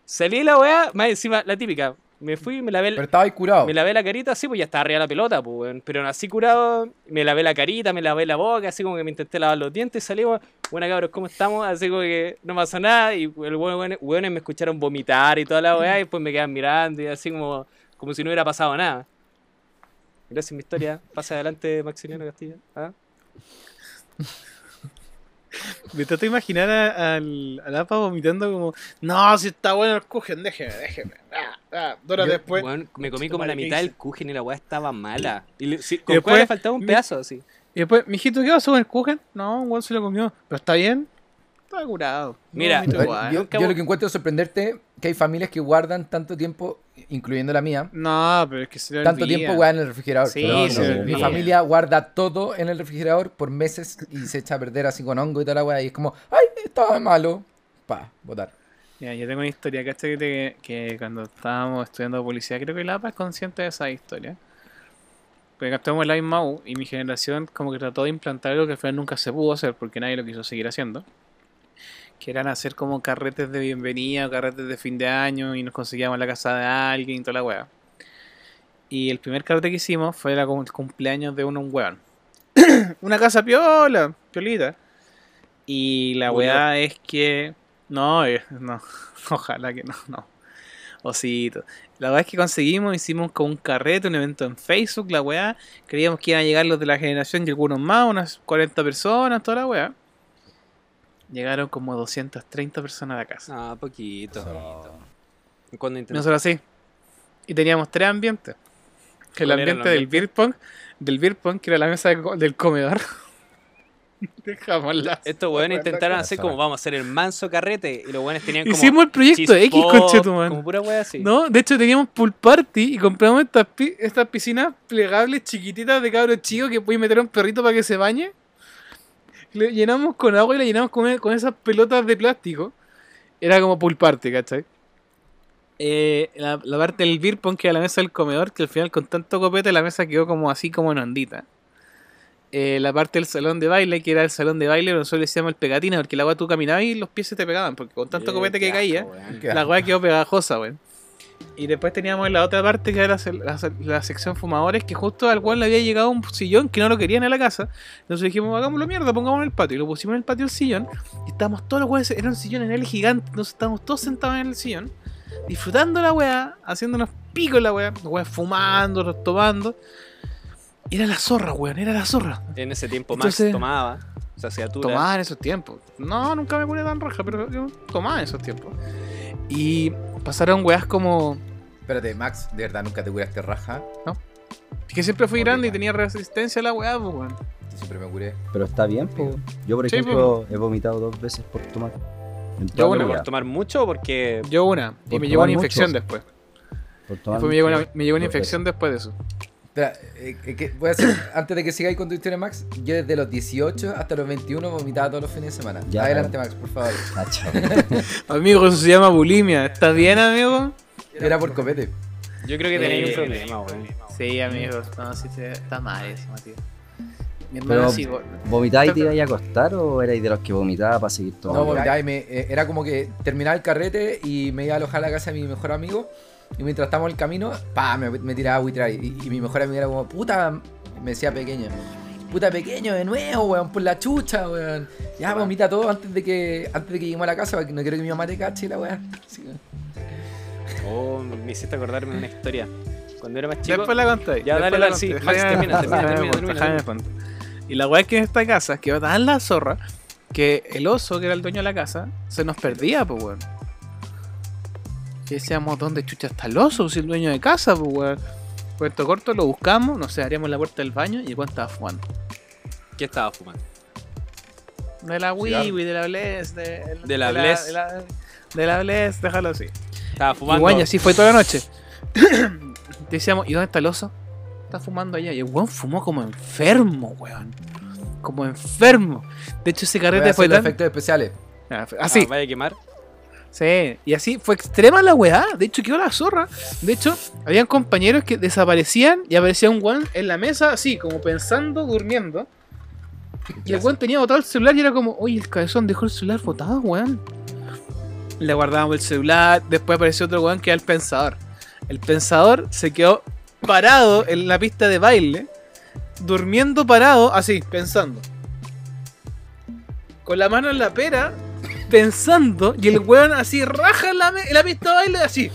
Speaker 3: Salí de la weá, más encima, la típica. Me fui, me lavé, el-
Speaker 2: Pero estaba ahí curado.
Speaker 3: me lavé la carita, así, pues ya estaba arriba la pelota, pues, weón. Pero así curado, me lavé la carita, me lavé la boca, así como que me intenté lavar los dientes y salimos, bueno cabros, ¿cómo estamos? Así como que no pasó nada y el weón, weón, weones me escucharon vomitar y toda la weá y después me quedan mirando y así como, como si no hubiera pasado nada. Gracias, mi historia. Pasa adelante, Maximiliano Castillo. ¿Ah?
Speaker 1: Me trato de imaginar a- al, al APA vomitando como, no, si está bueno el cujen, déjeme, déjeme. Ah, ah, dos horas
Speaker 2: Yo-
Speaker 1: después.
Speaker 3: Me comí como la
Speaker 1: madre, ¿qué
Speaker 3: mitad del kuchen y la weá estaba mala. Y le, con
Speaker 1: después
Speaker 3: cuál le faltaba un pedazo así.
Speaker 1: Y después, mijito, ¿qué pasó con el cujen? No, un se lo comió. ¿Pero está bien? Está curado.
Speaker 3: Mira,
Speaker 2: Yo-
Speaker 1: igual.
Speaker 2: yo, lo que encuentro sorprenderte que hay familias que guardan tanto tiempo, incluyendo la mía,
Speaker 1: No, pero es que se
Speaker 2: tanto
Speaker 1: olvida.
Speaker 2: tiempo weá en el refrigerador.
Speaker 1: Sí,
Speaker 4: se
Speaker 2: mi familia guarda todo en el refrigerador por meses y se echa a perder así con hongo y toda la weá. Y es como, ay, estaba malo. Pa, botar.
Speaker 1: Ya, yo tengo una historia, ¿cachai? Que, que cuando estábamos estudiando policía, creo que el APA es consciente de esa historia. Porque en la misma U y mi generación como que trató de implantar algo que al final nunca se pudo hacer porque nadie lo quiso seguir haciendo. Que eran hacer como carretes de bienvenida o carretes de fin de año y nos conseguíamos la casa de alguien y toda la weá. Y el primer carrete que hicimos fue la, el cumpleaños de uno, un weón. una casa piola, piolita. Y la weá es que... No, eh, no. Ojalá que no, no. Osito. La verdad es que conseguimos, hicimos como un carrete, un evento en Facebook, la weá. Creíamos que iban a llegar los de la generación y algunos más, unas 40 personas, toda la weá. Llegaron como 230 personas a la casa.
Speaker 3: Ah, poquito. Cuando intenté.
Speaker 1: Nosotros así. Y teníamos tres ambientes. El
Speaker 3: ¿Cuál era el
Speaker 1: ambiente del beer pong, del beer pong, que era la mesa de co- del comedor. Dejamos la.
Speaker 3: Estos weones intentaron hacer como vamos a hacer el manso carrete y los weones tenían como.
Speaker 1: Hicimos el proyecto X, conchetuman.
Speaker 3: Como pura wea así.
Speaker 1: No, de hecho teníamos pool party y compramos estas, pi- estas piscinas plegables chiquititas de cabros chicos que puedes meter a un perrito para que se bañe. Le llenamos con agua y le llenamos con, con esas pelotas de plástico. Era como pool party, ¿cachai? Eh, la, la parte del beer pong que era la mesa del comedor, que al final con tanto copete la mesa quedó como así como en ondita. eh, la parte del salón de baile, que era el salón de baile, nosotros le decíamos el pegatina, porque la weá tú caminabas y los pies se te pegaban, porque con tanto
Speaker 3: Eh,
Speaker 1: copete que
Speaker 3: asco,
Speaker 1: caía, la weá quedó pegajosa, weón. Y después teníamos en la otra parte que era la, la- la sección fumadores, que justo al cual le había llegado un sillón que no lo querían en la casa. Entonces dijimos, hagámoslo mierda, pongámoslo en el patio. Y lo pusimos en el patio el sillón. Y estábamos todos los weones, era un sillón en el gigante. Entonces estábamos todos sentados en el sillón, disfrutando la weá, haciéndonos picos la weá, los weones fumando, tomando. Era la zorra, weón, era la zorra.
Speaker 3: En ese tiempo Max
Speaker 1: Entonces-
Speaker 3: tomaba. Se hacía tura.
Speaker 1: Tomaba en esos tiempos. No, nunca me ponía tan roja, pero yo tomaba en esos tiempos. Y pasaron weas como.
Speaker 2: Espérate, Max, de verdad nunca te curaste raja.
Speaker 1: Que siempre fui grande y tenía resistencia a la weá, pues, weón.
Speaker 2: Yo siempre me curé.
Speaker 4: Pero está bien, po. Yo, por
Speaker 1: Sí,
Speaker 4: ejemplo, he vomitado dos veces por tomar. En
Speaker 1: Yo una,
Speaker 3: ¿Por
Speaker 4: vida.
Speaker 3: tomar mucho o porque
Speaker 1: Yo una. Y
Speaker 4: Por
Speaker 1: me llegó una infección
Speaker 4: mucho.
Speaker 1: después.
Speaker 4: Por tomar
Speaker 1: Después me llegó una,
Speaker 4: mucho.
Speaker 1: me llegó una infección después de eso.
Speaker 2: Espera, eh, eh, voy a hacer, antes de que sigáis con tu historia, Max, yo desde los 18 hasta los 21 vomitaba todos los fines de semana.
Speaker 4: Ya,
Speaker 2: Adelante, Max, por favor.
Speaker 1: Amigo, eso se llama bulimia. ¿Está bien, amigo?
Speaker 2: Era por copete.
Speaker 3: yo creo que
Speaker 1: Eh,
Speaker 3: tenéis un problema, weón.
Speaker 1: Sí, amigo. No, sí, está mal eso, Matías. Mi
Speaker 4: Pero-
Speaker 1: hermana sí.
Speaker 4: ¿Vomitáis y te ibas a acostar o erais de los que vomitaba para seguir
Speaker 2: No,
Speaker 4: tomando?
Speaker 2: vomitaba y me, eh, era como que terminaba el carrete y me iba a alojar a la casa de mi mejor amigo. Y mientras estábamos en el camino, pa, me, me tiraba a buitrar. Y, y mi mejor amigo era como, puta, me decía pequeño. Puta pequeño de nuevo, weón, por la chucha, weón. Ya vomita todo antes de que antes de que lleguemos a la casa, porque no quiero que mi mamá te cache y la que-
Speaker 3: Oh, me hiciste acordarme de una historia. Cuando era más chico.
Speaker 1: Después la conté.
Speaker 3: Ya, dale, dale, sí, Max, termina, termina, termina, termina.
Speaker 1: Y la weá es que en esta casa, que va tan la zorra, que el oso, que era el dueño de la casa, se nos perdía, pues weón. Y decíamos, ¿dónde chucha está el oso? Si el dueño de casa, pues weón. Puerto corto, lo buscamos, no sé, haríamos la puerta del baño y el weón estaba fumando.
Speaker 3: ¿Qué estaba fumando?
Speaker 1: De la Wiwi, de la Bless, de,
Speaker 3: De la Bless.
Speaker 1: De la, de la Bless, déjalo así.
Speaker 3: Estaba
Speaker 1: Y
Speaker 3: fumando.
Speaker 1: weón, y así fue toda la noche. Decíamos, ¿y dónde está el oso? Está fumando allá. Y el weón fumó como enfermo, weón. Como enfermo. De hecho, ese carrete fue
Speaker 2: los
Speaker 1: tan.
Speaker 2: efectos especiales.
Speaker 1: Ah, fue-
Speaker 3: Ah,
Speaker 1: Así,
Speaker 3: vaya a quemar.
Speaker 1: Sí. Y así fue extrema la weá. De hecho, quedó la zorra. De hecho, habían compañeros que desaparecían y aparecía un weón en la mesa, así, como pensando, durmiendo. Y el weón tenía botado el celular y era como, oye, el cabezón dejó el celular botado, weón. Le guardábamos el celular. Después apareció otro weón que era el pensador. El pensador se quedó parado en la pista de baile, durmiendo parado, así, pensando. Con la mano en la pera, pensando, y el weón así raja en la, la pista de baile, así.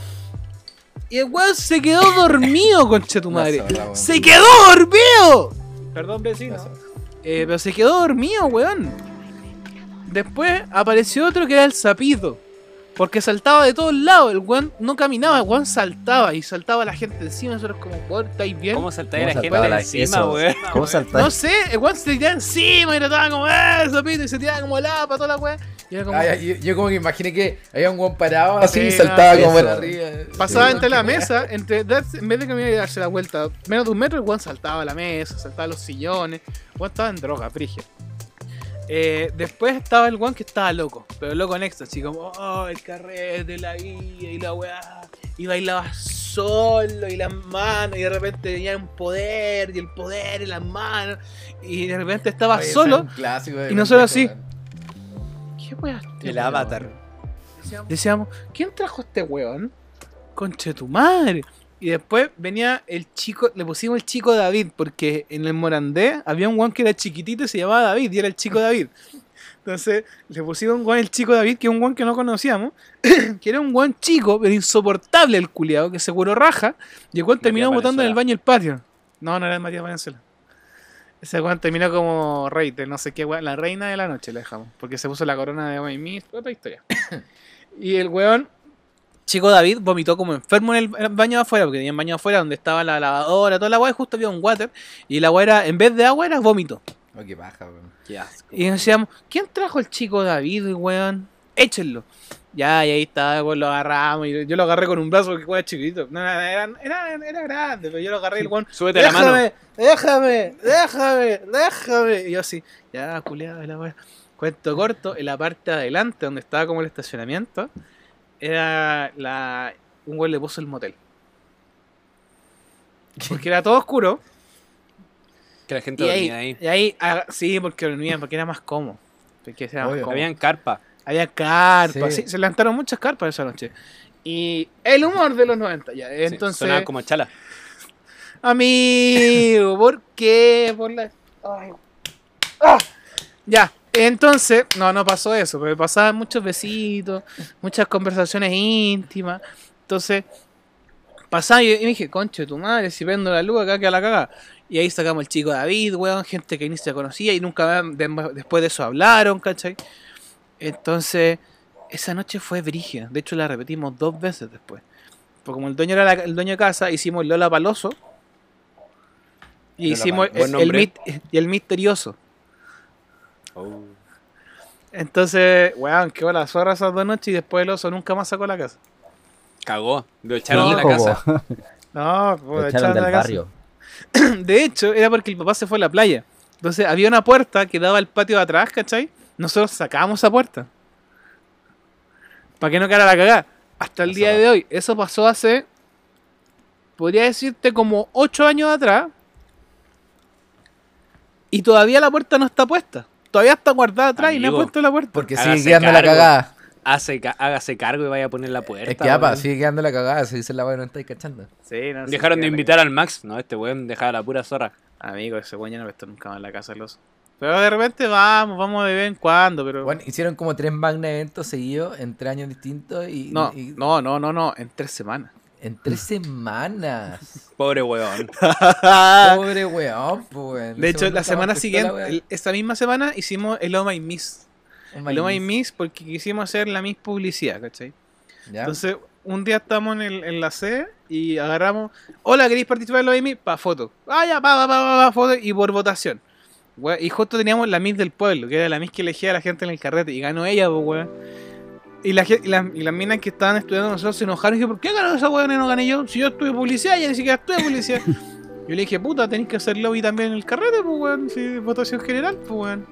Speaker 1: Y el weón se quedó dormido, concha tu madre. ¡Se quedó dormido! Perdón, vecino. Eh, pero se quedó dormido, weón. Después apareció otro que era el sapito. Porque saltaba de todos lados. El weón no caminaba, el weón saltaba. Y saltaba la gente encima. Nosotros como, weón, ¿estáis bien?
Speaker 3: ¿Cómo saltáis
Speaker 4: ¿Cómo
Speaker 3: la gente
Speaker 4: saltaba la-
Speaker 3: encima,
Speaker 4: eso?
Speaker 3: weón?
Speaker 4: ¿Cómo saltáis?
Speaker 1: No sé, el weón se tiraba encima y trataba como, ¡eh, sapito! Y se tiraba como la para toda la weón. Y era como,
Speaker 2: Ay, ay, yo, yo como que imaginé que había un weón parado así y saltaba como arriba.
Speaker 1: pasaba
Speaker 2: Sí.
Speaker 1: entre la mesa, entre darse- en vez de caminar y darse la vuelta menos de un metro, el weón saltaba a la mesa, saltaba a los sillones. El weón estaba en droga, frigia. Eh, después estaba el weón que estaba loco, pero loco en éxtasis, como, oh, el carrete, la guía y la weá. Y bailaba solo y las manos, y de repente tenía un poder, y el poder en las manos. Y de repente estaba
Speaker 2: Oye,
Speaker 1: solo.
Speaker 2: es un clásico de
Speaker 1: y nosotros
Speaker 2: pendejo,
Speaker 1: así. ¿Qué weá es este
Speaker 3: El avatar.
Speaker 1: Decíamos, ¿quién trajo este weón? Conche tu madre. Y después venía el chico, le pusimos el chico David, porque en el Morandé había un weón que era chiquitito y se llamaba David, y era el chico David. Entonces le pusimos un weón el chico David, que es un weón que no conocíamos, que era un weón chico, pero insoportable el culiado, que seguro raja, y el weón terminó botando en el baño el patio. No, no era el Matías Valenzuela. Ese weón terminó como rey de no sé qué weón, la reina de la noche le dejamos, porque se puso la corona de Miami, otra historia. y el weón, chico David, vomitó como enfermo en el, el baño de afuera, porque tenía un baño de afuera donde estaba la lavadora, toda la agua, y justo había un water, y la agua era, en vez de agua, era vómito.
Speaker 2: Oh, qué paja, weón.
Speaker 3: Qué asco.
Speaker 1: Y decíamos, ¿quién trajo el chico David, weón? Échenlo. Ya, y ahí está, weón, lo agarramos. Y yo lo agarré con un brazo que weón chiquitito. No, no, era, era, era grande, pero yo lo agarré y el weón.
Speaker 3: Súbete la mano.
Speaker 1: Déjame, déjame, déjame, déjame. Y yo así, ya, culiado, la weón. Cuento corto, en la parte de adelante, donde estaba como el estacionamiento, era la. Un weón le puso el motel. Porque era todo oscuro.
Speaker 3: Que la gente
Speaker 1: Y ahí,
Speaker 3: dormía ahí.
Speaker 1: y ahí ah, sí, porque dormían, porque era más cómodo. Porque era más cómodo.
Speaker 3: Habían carpa.
Speaker 1: Había
Speaker 2: Sí.
Speaker 1: sí, se levantaron muchas carpas esa noche. Y el humor de los 90, ya.
Speaker 3: Sí,
Speaker 1: Entonces,
Speaker 3: sonaban como chala.
Speaker 1: amigo, ¿por qué? Por la... Ay. Ah. Ya, entonces, no, no pasó eso, pero pasaban muchos besitos, muchas conversaciones íntimas. Entonces, pasaba y y dije, concho de tu madre, si prendo la luz acá que a la caga. Y ahí sacamos el chico David, weón, gente que ni se conocía y nunca después de eso hablaron, ¿cachai? Entonces, esa noche fue brígida. De hecho, la repetimos dos veces después. Porque como el dueño era la- el dueño de casa, hicimos Lola Paloso. Y
Speaker 2: Lola
Speaker 1: hicimos el, mit- y el misterioso.
Speaker 3: Oh.
Speaker 1: Entonces, weón, quedó la zorra esas dos noches y después el oso nunca más sacó la casa.
Speaker 3: Cagó. Lo echaron de la casa.
Speaker 4: po.
Speaker 1: No,
Speaker 4: Lo echaron
Speaker 1: de la casa. De hecho, era porque el papá se fue a la playa. Entonces había una puerta que daba al patio de atrás, ¿cachai? Nosotros sacábamos esa puerta. Para que no quedara la cagada. Hasta el día de hoy. Eso pasó hace. Podría decirte como 8 años atrás. Y todavía la puerta no está puesta. Todavía está guardada atrás y no he
Speaker 3: Amigo.
Speaker 1: puesto la puerta.
Speaker 2: Porque sigue quedando la cagada.
Speaker 3: Hace, hágase cargo y vaya a poner la puerta.
Speaker 2: Es que apa,
Speaker 3: weón.
Speaker 2: sigue quedando la cagada. Se dice la weá, no estáis cachando.
Speaker 1: Sí, no sé
Speaker 3: Dejaron de invitar al Max. No, este weón dejaba la pura zorra.
Speaker 1: Amigo, ese güey ya no va a estar nunca más en la casa del oso. Pero de repente vamos, vamos de vez en cuando, pero...
Speaker 2: Bueno, hicieron como tres magna eventos seguidos en tres años distintos y,
Speaker 1: no,
Speaker 2: y-
Speaker 1: no, no, no, no, en tres semanas.
Speaker 2: En tres semanas.
Speaker 3: Pobre weón.
Speaker 2: Pobre weón, pues, weón.
Speaker 1: De hecho, la semana siguiente,
Speaker 2: la
Speaker 1: esta misma semana, hicimos el Oh My Miss.
Speaker 2: Oh my
Speaker 1: El Oh My
Speaker 2: miss.
Speaker 1: Miss porque quisimos hacer la Miss publicidad, ¿cachai?
Speaker 2: ¿Ya?
Speaker 1: Entonces, un día estamos en, el, en la sede y agarramos, hola, ¿queréis participar en el Oh My Miss? Pa, foto. Ah, ya, pa, pa, pa, pa, pa, foto y por votación. Wea, Y justo teníamos la Miss del pueblo, que era la Miss que elegía a la gente en el carrete y ganó ella, pues, weón. Y, la, y, las- y las minas que estaban estudiando nosotros se enojaron y dijeron, ¿por qué ganó esa weón y no gané yo? Si yo estuve publicidad, ella ni siquiera estuve publicidad. yo le dije, puta, tenéis que hacer lobby también en el carrete, pues, weón. Si es votación general, pues, weón.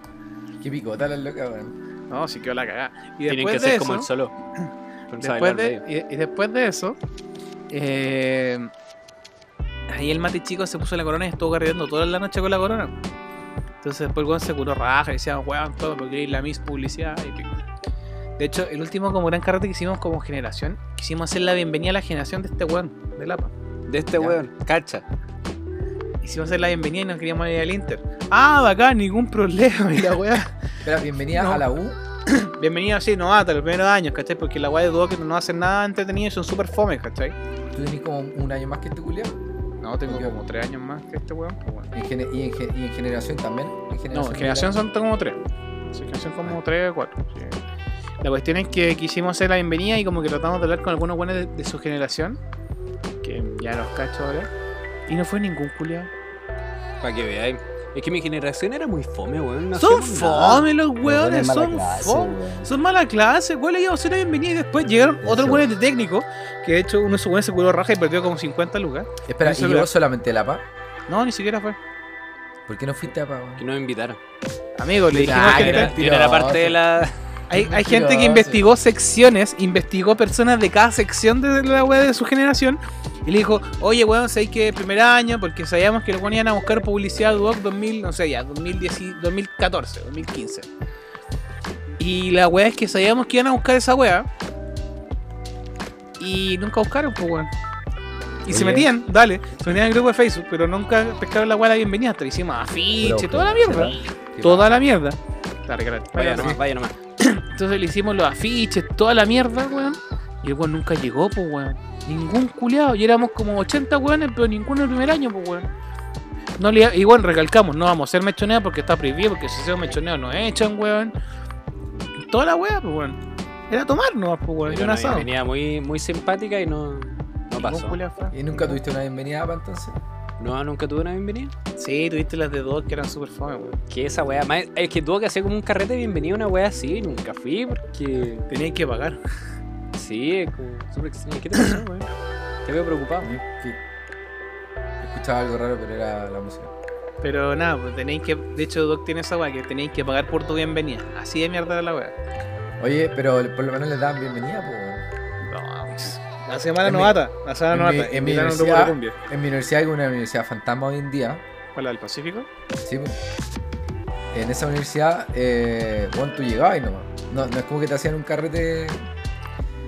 Speaker 2: Qué picota la loca, weón.
Speaker 1: No, sí quedó la cagada. Y
Speaker 3: Tienen
Speaker 1: después
Speaker 3: que
Speaker 1: de
Speaker 3: ser
Speaker 1: eso,
Speaker 3: como el solo.
Speaker 1: Después de, y, y después de eso, eh, ahí el mate chico se puso la corona y estuvo carreando toda la noche con la corona. Entonces después el weón se curó raja y decía, weón, todo porque ir la Miss publicidad y pico. De hecho, el último como gran carrete que hicimos como generación, quisimos hacer la bienvenida a la generación de este weón, de Lapa.
Speaker 3: De este
Speaker 2: Ya.
Speaker 3: weón. Cacha.
Speaker 1: Hicimos hacer la bienvenida y nos queríamos ir al Inter. Ah, bacán, ningún problema. Y la weá.
Speaker 2: Espera, bienvenida
Speaker 1: No.
Speaker 2: a la U.
Speaker 1: Bienvenida así, novata, los primeros años, ¿cachai? Porque la weá de dudo que no hacen nada entretenido y son súper fomes, ¿cachai?
Speaker 2: Tú tenés como un año más que este culiao.
Speaker 1: No, tengo como tres años más que este weón. pues, weón.
Speaker 2: En y, en, y en generación también. En
Speaker 1: No, en generación son como tres. En generación como tres o cuatro. sí. La cuestión es que quisimos hacer la bienvenida y como que tratamos de hablar con algunos buenos de, de su generación. Que ya los cacho ahora. Y no fue ningún culiao.
Speaker 3: Para que veáis. Es que mi generación era muy fome, weón. No
Speaker 1: son
Speaker 3: nada.
Speaker 1: fome los weones, son
Speaker 4: clase,
Speaker 1: fome.
Speaker 4: weón.
Speaker 1: Son mala clase, weón, le íbamos a hacer la bienvenida y después llegaron
Speaker 4: De
Speaker 1: otros weones de técnico, que de hecho uno de esos weones se curó raja y perdió como 50 lucas.
Speaker 2: Espera, ¿y llegó solamente la PA?
Speaker 1: No, ni siquiera fue.
Speaker 2: ¿Por qué no fuiste a PA,
Speaker 3: Que
Speaker 2: weón?
Speaker 3: no me invitaron.
Speaker 1: Amigo, le dijimos
Speaker 2: Ah,
Speaker 1: que
Speaker 2: era-
Speaker 3: era parte de la.
Speaker 1: Hay, hay gente que investigó secciones, investigó personas de cada sección de la web de su generación y le dijo, oye, weón, sé que es primer año porque sabíamos que lo ponían a buscar publicidad Duoc 2000, no sé, ya, 2010, y- 2014, 2015. Y la weá es que sabíamos que iban a buscar esa weá y nunca buscaron, pues weón. Y se metían, dale, se metían en el grupo de Facebook, pero nunca pescaron la weá de la bienvenida, hasta hicimos afiche, toda la mierda. Toda la mierda. Dale.
Speaker 3: Vaya
Speaker 1: Vaya,
Speaker 3: nomás, vaya nomás.
Speaker 1: Entonces le hicimos los afiches, toda la mierda, weón. Y el weón nunca llegó, pues, weón. Ningún culiado. Y éramos como 80 weones, pero ninguno el primer año, pues, weón. No le, y bueno, recalcamos, no vamos a hacer mechoneo porque está prohibido, porque si hacemos mechoneo nos echan, weón. Toda la weá, pues, weón. Era tomar nomás, pues, weón.
Speaker 3: Era
Speaker 1: un
Speaker 3: una
Speaker 1: asado.
Speaker 3: bienvenida muy, muy simpática y no, no pasó.
Speaker 1: culiao.
Speaker 2: ¿Y nunca tuviste una bienvenida a PA entonces?
Speaker 3: No, nunca tuve una bienvenida.
Speaker 1: Sí, tuviste las de dos que eran súper fome, weón.
Speaker 3: Que esa weá. más- Es que tuvo que hacer como un carrete de bienvenida una weá así. Nunca fui porque.
Speaker 1: Tenían que pagar.
Speaker 3: Sí, es como súper extraño. ¿Qué te pasó, weón? Te veo preocupado.
Speaker 2: Que- Escuchaba algo raro, pero era la música.
Speaker 1: Pero nada, pues tenéis que. De hecho, Doc tiene esa weá que tenéis que pagar por tu bienvenida. Así de mierda era la weá.
Speaker 2: Oye, pero por lo menos les daban bienvenida, pues.
Speaker 1: La semana
Speaker 2: En mi-
Speaker 1: novata. La semana
Speaker 2: en
Speaker 1: novata.
Speaker 2: mi- en mi universidad-. En mi universidad, que es una universidad fantasma hoy en día,
Speaker 3: ¿Cuál la del Pacífico?
Speaker 2: Sí, pues. En esa universidad, eh, bueno, tú llegabas y nomás. No, no es como que te hacían un carrete.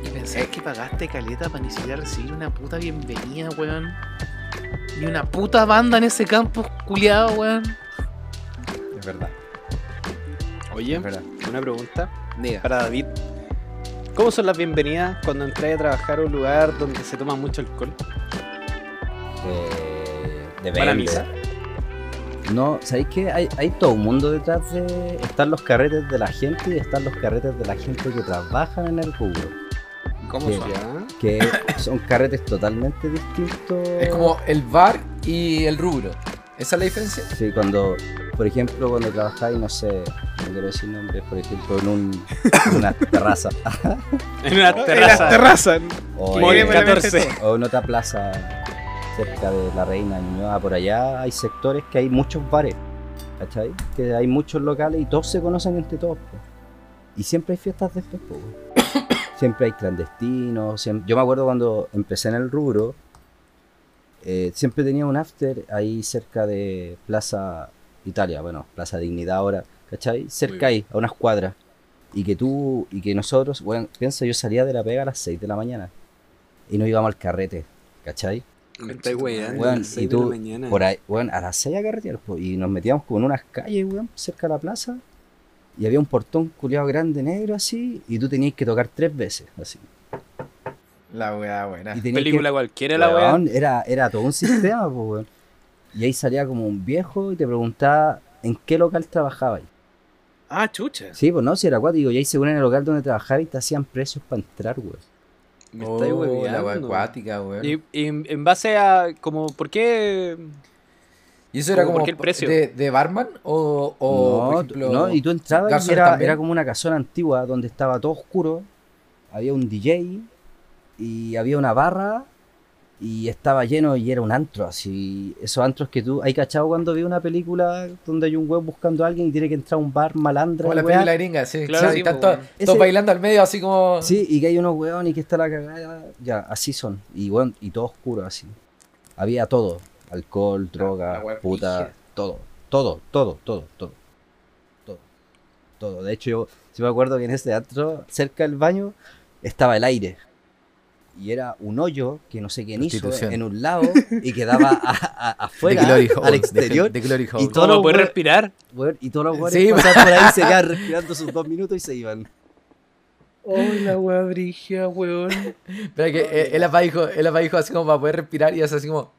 Speaker 1: ¿Y pensás que pagaste caleta para ni siquiera recibir una puta bienvenida, weón? Ni una puta banda en ese campus culiado, weón.
Speaker 2: Es verdad,
Speaker 3: Oye,
Speaker 2: es verdad.
Speaker 3: una pregunta
Speaker 1: Diga.
Speaker 3: para David. ¿Cómo son las bienvenidas cuando entras a trabajar a un lugar donde se toma mucho alcohol?
Speaker 4: Eh,
Speaker 3: ¿Para misa?
Speaker 4: No, ¿sabéis qué? Hay, hay todo un mundo detrás de. Están los carretes de la gente y están los carretes de la gente que trabajan en el rubro.
Speaker 1: ¿Cómo
Speaker 4: Sí.
Speaker 1: son?
Speaker 4: Que son carretes totalmente distintos.
Speaker 2: Es como el bar y el rubro. ¿Esa es la diferencia?
Speaker 4: Sí, cuando, por ejemplo, cuando trabajáis, no sé, no quiero decir nombres, por ejemplo, en, un, en una terraza.
Speaker 3: En una
Speaker 1: En
Speaker 3: terraza.
Speaker 1: terrazas.
Speaker 4: o, en,
Speaker 3: bien, 14.
Speaker 4: o en otra plaza cerca de la Reina Ñuñoa, por allá hay sectores que hay muchos bares, ¿cachai? Que hay muchos locales y todos se conocen entre todos. po. Y siempre hay fiestas después, weón. siempre hay clandestinos. siem- Yo me acuerdo cuando empecé en el rubro, eh, siempre tenía un after ahí cerca de Plaza Italia, bueno, Plaza Dignidad ahora, ¿cachai? Cerca ahí, a unas cuadras. Y que tú, y que nosotros, bueno, piensa, yo salía de la pega a las 6 de la mañana y no íbamos al carrete, ¿cachai?
Speaker 3: Me weyando.
Speaker 4: Weón, y tú, por ahí, bueno, a las 6 a carretear, y nos metíamos como en unas calles, weón, cerca de la plaza, y había un portón culiado grande negro así, y tú tenías que tocar tres veces, así.
Speaker 2: La weá buena.
Speaker 4: Y
Speaker 3: Película
Speaker 4: que,
Speaker 3: cualquiera, la weá.
Speaker 4: Era, era todo un sistema, po, weón. Y ahí salía como un viejo y te preguntaba en qué local trabajabas.
Speaker 1: Ah, chucha.
Speaker 4: Sí, pues no, si era acuático, y ahí según en el local donde trabajabas y te hacían precios para entrar, weón.
Speaker 3: Me estáis
Speaker 2: Oh, la acuática, weón.
Speaker 3: Y, y en base a, como, ¿por qué?
Speaker 2: ¿Y eso era
Speaker 3: ¿Por
Speaker 2: como
Speaker 3: qué el precio?
Speaker 2: De, de barman? ¿O, o
Speaker 4: no,
Speaker 2: por ejemplo,
Speaker 4: no, y tú entrabas y era,
Speaker 2: también?
Speaker 4: era como una casona antigua donde estaba todo oscuro, había un DJ y había una barra y estaba lleno y era un antro, así, esos antros que tú, hay cachado cuando vi una película donde hay un weón buscando a alguien y tiene que entrar a un bar malandra,
Speaker 2: Como la película gringa, sí.
Speaker 3: Claro,
Speaker 2: sí,
Speaker 3: sí,
Speaker 2: están todos,
Speaker 3: weón.
Speaker 2: bailando al medio así como...
Speaker 4: Sí, y que hay unos weones y que está la cagada, ya, así son, y bueno, y todo oscuro así. Había todo, alcohol, droga,
Speaker 1: la
Speaker 4: puta, todo, todo, todo, todo, todo, todo, todo. De hecho, yo sí me acuerdo que en ese antro, cerca del baño, estaba el aire. Y era un hoyo que no sé quién hizo en un lado y quedaba a- a-
Speaker 2: de
Speaker 4: afuera,
Speaker 2: Glory
Speaker 4: al exterior.
Speaker 2: De, Glory.
Speaker 4: Y todo-
Speaker 3: ¿Cómo
Speaker 4: los
Speaker 3: poder respirar?
Speaker 4: weón, y todos los weones
Speaker 2: Sí,
Speaker 4: pasaban por ahí, se quedaban respirando sus dos minutos y se iban.
Speaker 1: Oh, la weá brigia, weón.
Speaker 2: Espera que eh, el apa dijo, el apa dijo así como para poder respirar y hace así como...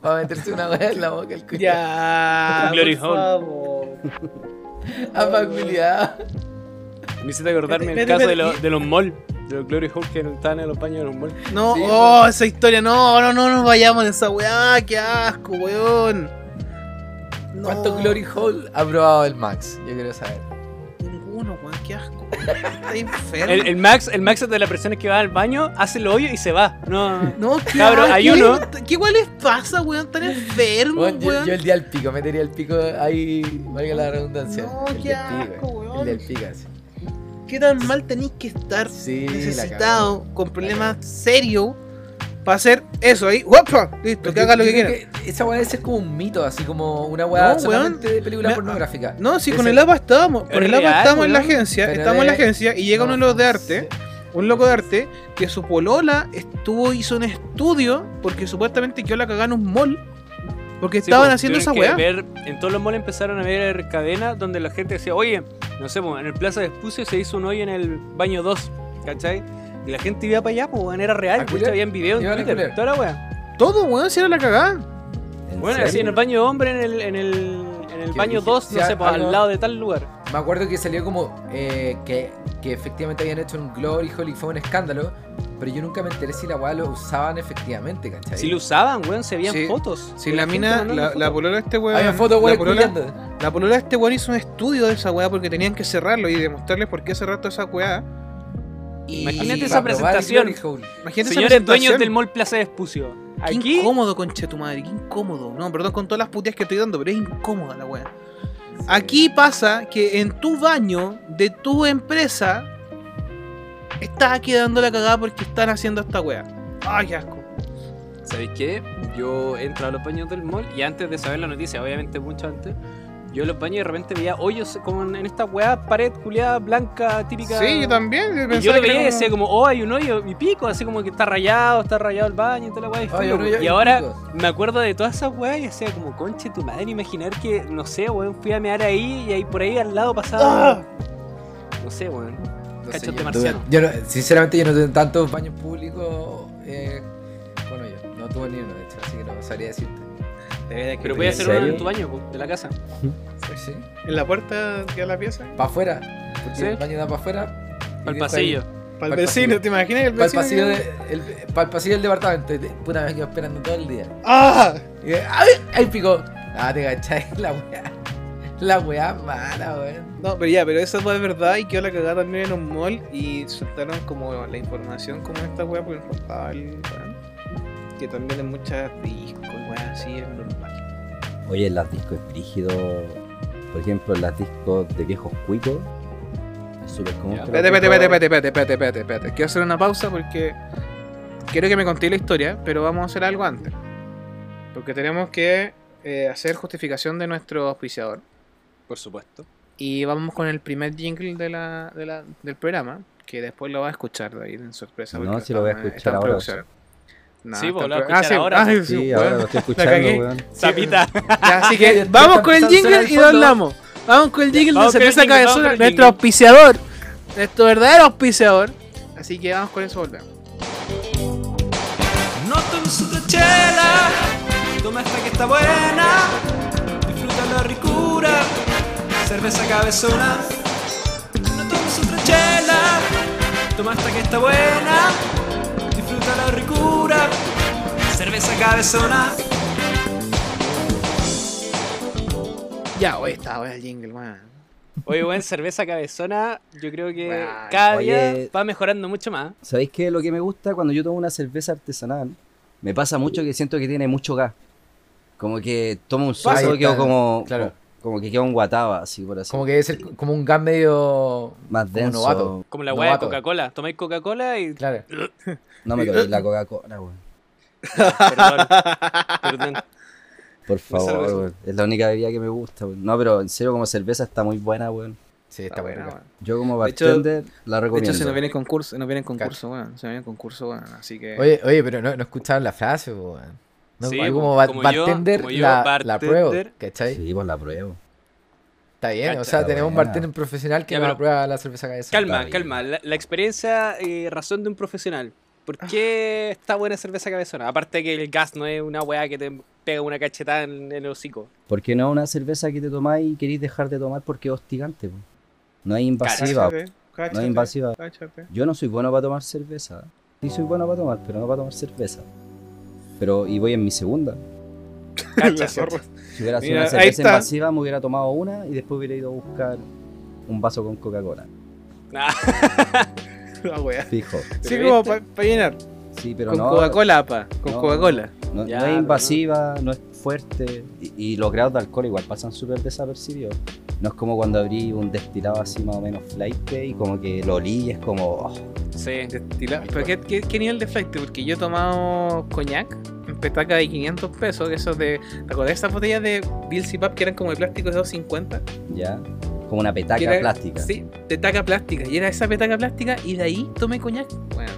Speaker 2: Para meterse una weá en la boca el culo.
Speaker 1: Ya.
Speaker 3: Glory
Speaker 1: por favor.
Speaker 2: Apa, culiao.
Speaker 3: Me hiciste acordarme el caso de, los- de los malls, de los Glory Hole que estaban en los baños de los malls.
Speaker 1: No,
Speaker 2: Sí,
Speaker 1: oh, esa historia, no, no, no nos vayamos en esa weá, qué asco, weón. No,
Speaker 2: ¿Cuántos Glory Hole ha probado el Max? Yo quiero saber.
Speaker 1: Ninguno, weón, qué asco. Está enfermo.
Speaker 3: El, el Max, el Max de la persona que va al baño, hace el hoyo y se va. No.
Speaker 1: No, qué asco,
Speaker 3: hay
Speaker 1: ¿qué-
Speaker 3: uno-
Speaker 1: ¿Qué igual les pasa, weón? Están enfermos,
Speaker 2: yo,
Speaker 1: weón.
Speaker 2: yo el día del pico, metería el pico ahí, valga la redundancia.
Speaker 1: No,
Speaker 2: el
Speaker 1: qué
Speaker 2: del
Speaker 1: asco,
Speaker 2: pico,
Speaker 1: weón.
Speaker 2: El del pico, así.
Speaker 1: ¿Qué tan mal tenéis que estar
Speaker 2: Sí,
Speaker 1: necesitado, con problemas serios, para hacer eso ahí? ¡Guapa! Listo,
Speaker 2: Porque
Speaker 1: que haga lo que quiera.
Speaker 2: que Esa weá debe ser como un mito, así como una weá
Speaker 1: No,
Speaker 2: solamente
Speaker 1: weón.
Speaker 2: de película
Speaker 1: Me-
Speaker 2: pornográfica.
Speaker 1: No, si con el APA estábamos, con el APA estábamos en la agencia,
Speaker 2: Pero
Speaker 1: estamos en la agencia y llega
Speaker 2: No,
Speaker 1: uno de los de arte, un loco de arte, que su polola estuvo, hizo un estudio, porque supuestamente quedó la cagada en un mall, porque
Speaker 3: Sí,
Speaker 1: estaban
Speaker 3: pues,
Speaker 1: haciendo esa weá.
Speaker 3: ver- en todos los malls empezaron a ver cadenas donde la gente decía, oye, no sé, pues, en el Plaza de Espucio se hizo un hoyo en el baño 2, ¿cachai? Y la gente iba para allá, pues, weón, era real,
Speaker 2: ¿A
Speaker 3: de hecho,
Speaker 2: culiar?
Speaker 3: habían videos en
Speaker 2: ¿Iban a
Speaker 3: Twitter, toda la weá.
Speaker 1: Todo, weón, si era la cagada.
Speaker 4: ¿En
Speaker 3: Bueno,
Speaker 4: serio?
Speaker 3: así en el baño hombre, en el, en el, en el
Speaker 2: Que
Speaker 3: baño
Speaker 2: dije,
Speaker 3: 2,
Speaker 2: si
Speaker 3: no sé, pues,
Speaker 2: algo-
Speaker 3: al lado de tal lugar.
Speaker 2: Me acuerdo que salió como eh, que, que efectivamente habían hecho un Glory Hole y fue un escándalo, pero yo nunca me enteré si la weá lo usaban efectivamente, ¿cachai?
Speaker 3: Si lo usaban, weón, se veían
Speaker 1: Sí.
Speaker 3: fotos.
Speaker 1: Si la mina, la, la polola de este weón.
Speaker 2: Había fotos
Speaker 1: la
Speaker 2: weón
Speaker 1: polola,
Speaker 2: culiando.
Speaker 1: la polola de este weón hizo un estudio de esa weá porque tenían que cerrarlo y demostrarles por qué cerrar toda esa weá. Y
Speaker 3: Imagínate esa presentación.
Speaker 1: Imagínate
Speaker 3: Señores dueños del mall Plaza de Espucio.
Speaker 1: Qué
Speaker 3: Aquí,
Speaker 1: incómodo, concha tu madre, qué incómodo. No, perdón con todas las puteas que estoy dando, pero es incómoda la weá. Aquí pasa que en tu baño de tu empresa está quedando la cagada porque están haciendo esta weá. Ay, qué asco.
Speaker 3: ¿Sabéis qué? Yo entro a los baños del mall y antes de saber la noticia, obviamente mucho antes, yo en los baños de repente veía hoyos como en, en esta weá, pared culiada, blanca, típica.
Speaker 1: Sí, yo también. yo
Speaker 3: Y yo lo veía y
Speaker 1: como-
Speaker 3: decía como, oh, hay un hoyo y pico, así como que está rayado, está rayado el baño y toda la weá. y
Speaker 2: Ay,
Speaker 3: filo, ahora
Speaker 2: pico.
Speaker 3: me acuerdo de todas esas weas y decía como, conche tu madre, imaginar que, no sé, weón, fui a mear ahí y ahí por ahí al lado pasaba. No sé, weón.
Speaker 2: No sé,
Speaker 3: Cachos
Speaker 2: yo
Speaker 3: de
Speaker 2: no
Speaker 3: marciano.
Speaker 2: tuve- yo no- sinceramente yo no tuve tantos baños públicos eh, bueno yo no tuve ni uno de hecho así que no sabría decirte
Speaker 3: Pero voy a
Speaker 4: ¿En
Speaker 3: hacer uno en tu baño, po, de la casa.
Speaker 2: sí
Speaker 1: En la puerta de la pieza.
Speaker 2: para afuera porque
Speaker 3: Sí.
Speaker 2: el baño da para afuera
Speaker 3: Al pasillo.
Speaker 1: Para el vecino,
Speaker 2: pasillo.
Speaker 1: ¿te imaginas el
Speaker 2: para el
Speaker 1: vecino?
Speaker 2: de- el- pasillo del departamento y te- puta me quedo esperando todo el día
Speaker 1: ¡Ah!
Speaker 2: y de- ¡ay! ¡ay pico! ah te cachai la weá la weá mala weón
Speaker 1: No, pero ya, pero eso fue verdad y quedó la cagada también en un mall y soltaron como la información como esta weá porque nos faltaba el weón. Que también en muchas discos, weá, así es normal.
Speaker 4: Oye, en las discos es brígido. Por ejemplo, en las discos de viejos cuicos. Es súper común.
Speaker 1: Espérate, espérate, espérate, espérate, espérate, espérate, espérate. Quiero hacer una pausa porque quiero que me conté la historia, pero vamos a hacer algo antes. Porque tenemos que eh, hacer justificación de nuestro auspiciador.
Speaker 3: Por supuesto.
Speaker 1: Y vamos con el primer jingle de la, de la- del programa, que después lo va a escuchar de ahí en sorpresa.
Speaker 4: No, sí lo voy a escuchar ahora.
Speaker 1: No,
Speaker 3: Sí, pues,
Speaker 1: en
Speaker 3: lo va a escuchar
Speaker 1: sí,
Speaker 3: ahora,
Speaker 1: sí,
Speaker 4: Sí,
Speaker 1: sí,
Speaker 4: ahora lo estoy escuchando, weón.
Speaker 1: Así que vamos con el jingle y
Speaker 2: fondo.
Speaker 1: hablamos. Vamos con el jingle de cerveza cabezona, nuestro
Speaker 3: jingle.
Speaker 1: auspiciador. Nuestro verdadero auspiciador. Así que vamos con eso, volvemos.
Speaker 5: No tomes otra chela, toma esta que está buena, disfruta la ricura, cerveza cabezona. No tomes otra chela, toma esta que está buena, disfruta la ricura, cerveza cabezona.
Speaker 1: Ya, hoy está, hoy el jingle, weón.
Speaker 3: Oye, weón, cerveza cabezona, yo creo que cada
Speaker 4: oye.
Speaker 3: día va mejorando mucho más.
Speaker 4: ¿Sabéis qué? Lo que me gusta cuando yo tomo una cerveza artesanal, me pasa mucho que siento que tiene mucho gas. Como que tomo un y quedo como,
Speaker 2: claro.
Speaker 4: como que quedo un guataba, así por así.
Speaker 2: como que es el- como un gas medio
Speaker 4: más
Speaker 2: como
Speaker 4: denso.
Speaker 2: novato.
Speaker 3: Como la weá de. Coca-Cola. Tomáis Coca-Cola y.
Speaker 2: claro
Speaker 4: No me toméis la Coca-Cola, weón.
Speaker 3: Perdón. Perdón.
Speaker 4: Por favor, weón. Es la única bebida que me gusta, weón. No, pero en serio, como cerveza está muy buena, weón.
Speaker 2: sí
Speaker 1: Está
Speaker 2: está
Speaker 1: buena, weón.
Speaker 4: Yo como
Speaker 1: De hecho-
Speaker 4: bartender la
Speaker 1: De
Speaker 4: recomiendo.
Speaker 1: hecho, se nos viene concurso, se nos viene concurso, weón. Se nos viene concurso, weón. Así que.
Speaker 2: Oye, oye, pero no, no escuchaban la frase, weón. No,
Speaker 3: Sí,
Speaker 2: como, ba-
Speaker 3: como yo-
Speaker 2: bartender
Speaker 3: como yo,
Speaker 2: la, la
Speaker 3: bartender.
Speaker 2: pruebo, ¿cachai?
Speaker 4: Sí, pues la pruebo.
Speaker 2: Está bien, o sea, tenemos un bartender profesional que
Speaker 3: Ya, pero-
Speaker 2: aprueba la cerveza cabeza.
Speaker 3: Calma, calma. La, la experiencia y razón de un profesional. ¿Por qué está buena cerveza cabezona? Aparte que el gas no es una weá que te pega una cachetada en, en el hocico.
Speaker 4: Porque no es una cerveza que te tomáis y queréis dejar de tomar porque es hostigante, po. No es invasiva.
Speaker 1: Cáchate, cáchate,
Speaker 4: No es invasiva.
Speaker 1: cáchate.
Speaker 4: Yo no soy bueno para tomar cerveza. Sí soy bueno para tomar, pero no para tomar cerveza. Pero, y voy en mi segunda.
Speaker 3: Cacha.
Speaker 4: Si hubiera sido
Speaker 1: Mira,
Speaker 4: una cerveza invasiva, me hubiera tomado una y después hubiera ido a buscar un vaso con Coca-Cola.
Speaker 1: La wea.
Speaker 4: Fijo.
Speaker 1: Sí,
Speaker 3: Pero
Speaker 1: como para llenar.
Speaker 4: Sí, pero
Speaker 1: con
Speaker 4: no.
Speaker 1: Coca-Cola, pa. Con
Speaker 4: no,
Speaker 1: Coca-Cola.
Speaker 4: No, no es invasiva, no. es fuerte. Y, y los grados de alcohol igual pasan súper desapercibidos. No es como cuando abrí un destilado así más o menos flight y como que lo olí y es como. oh,
Speaker 3: Sí.
Speaker 1: Destila- ¿Pero qué, qué, qué nivel de flight? Porque yo he tomado coñac en petaca de 500 pesos, que esos de... ¿Te acordás de esas botellas de Bills y Pap que eran como de plástico de 250?
Speaker 4: ya. Como una petaca
Speaker 1: era-
Speaker 4: plástica.
Speaker 1: Sí, petaca plástica. Y era esa petaca plástica y de ahí tomé coñac. Bueno,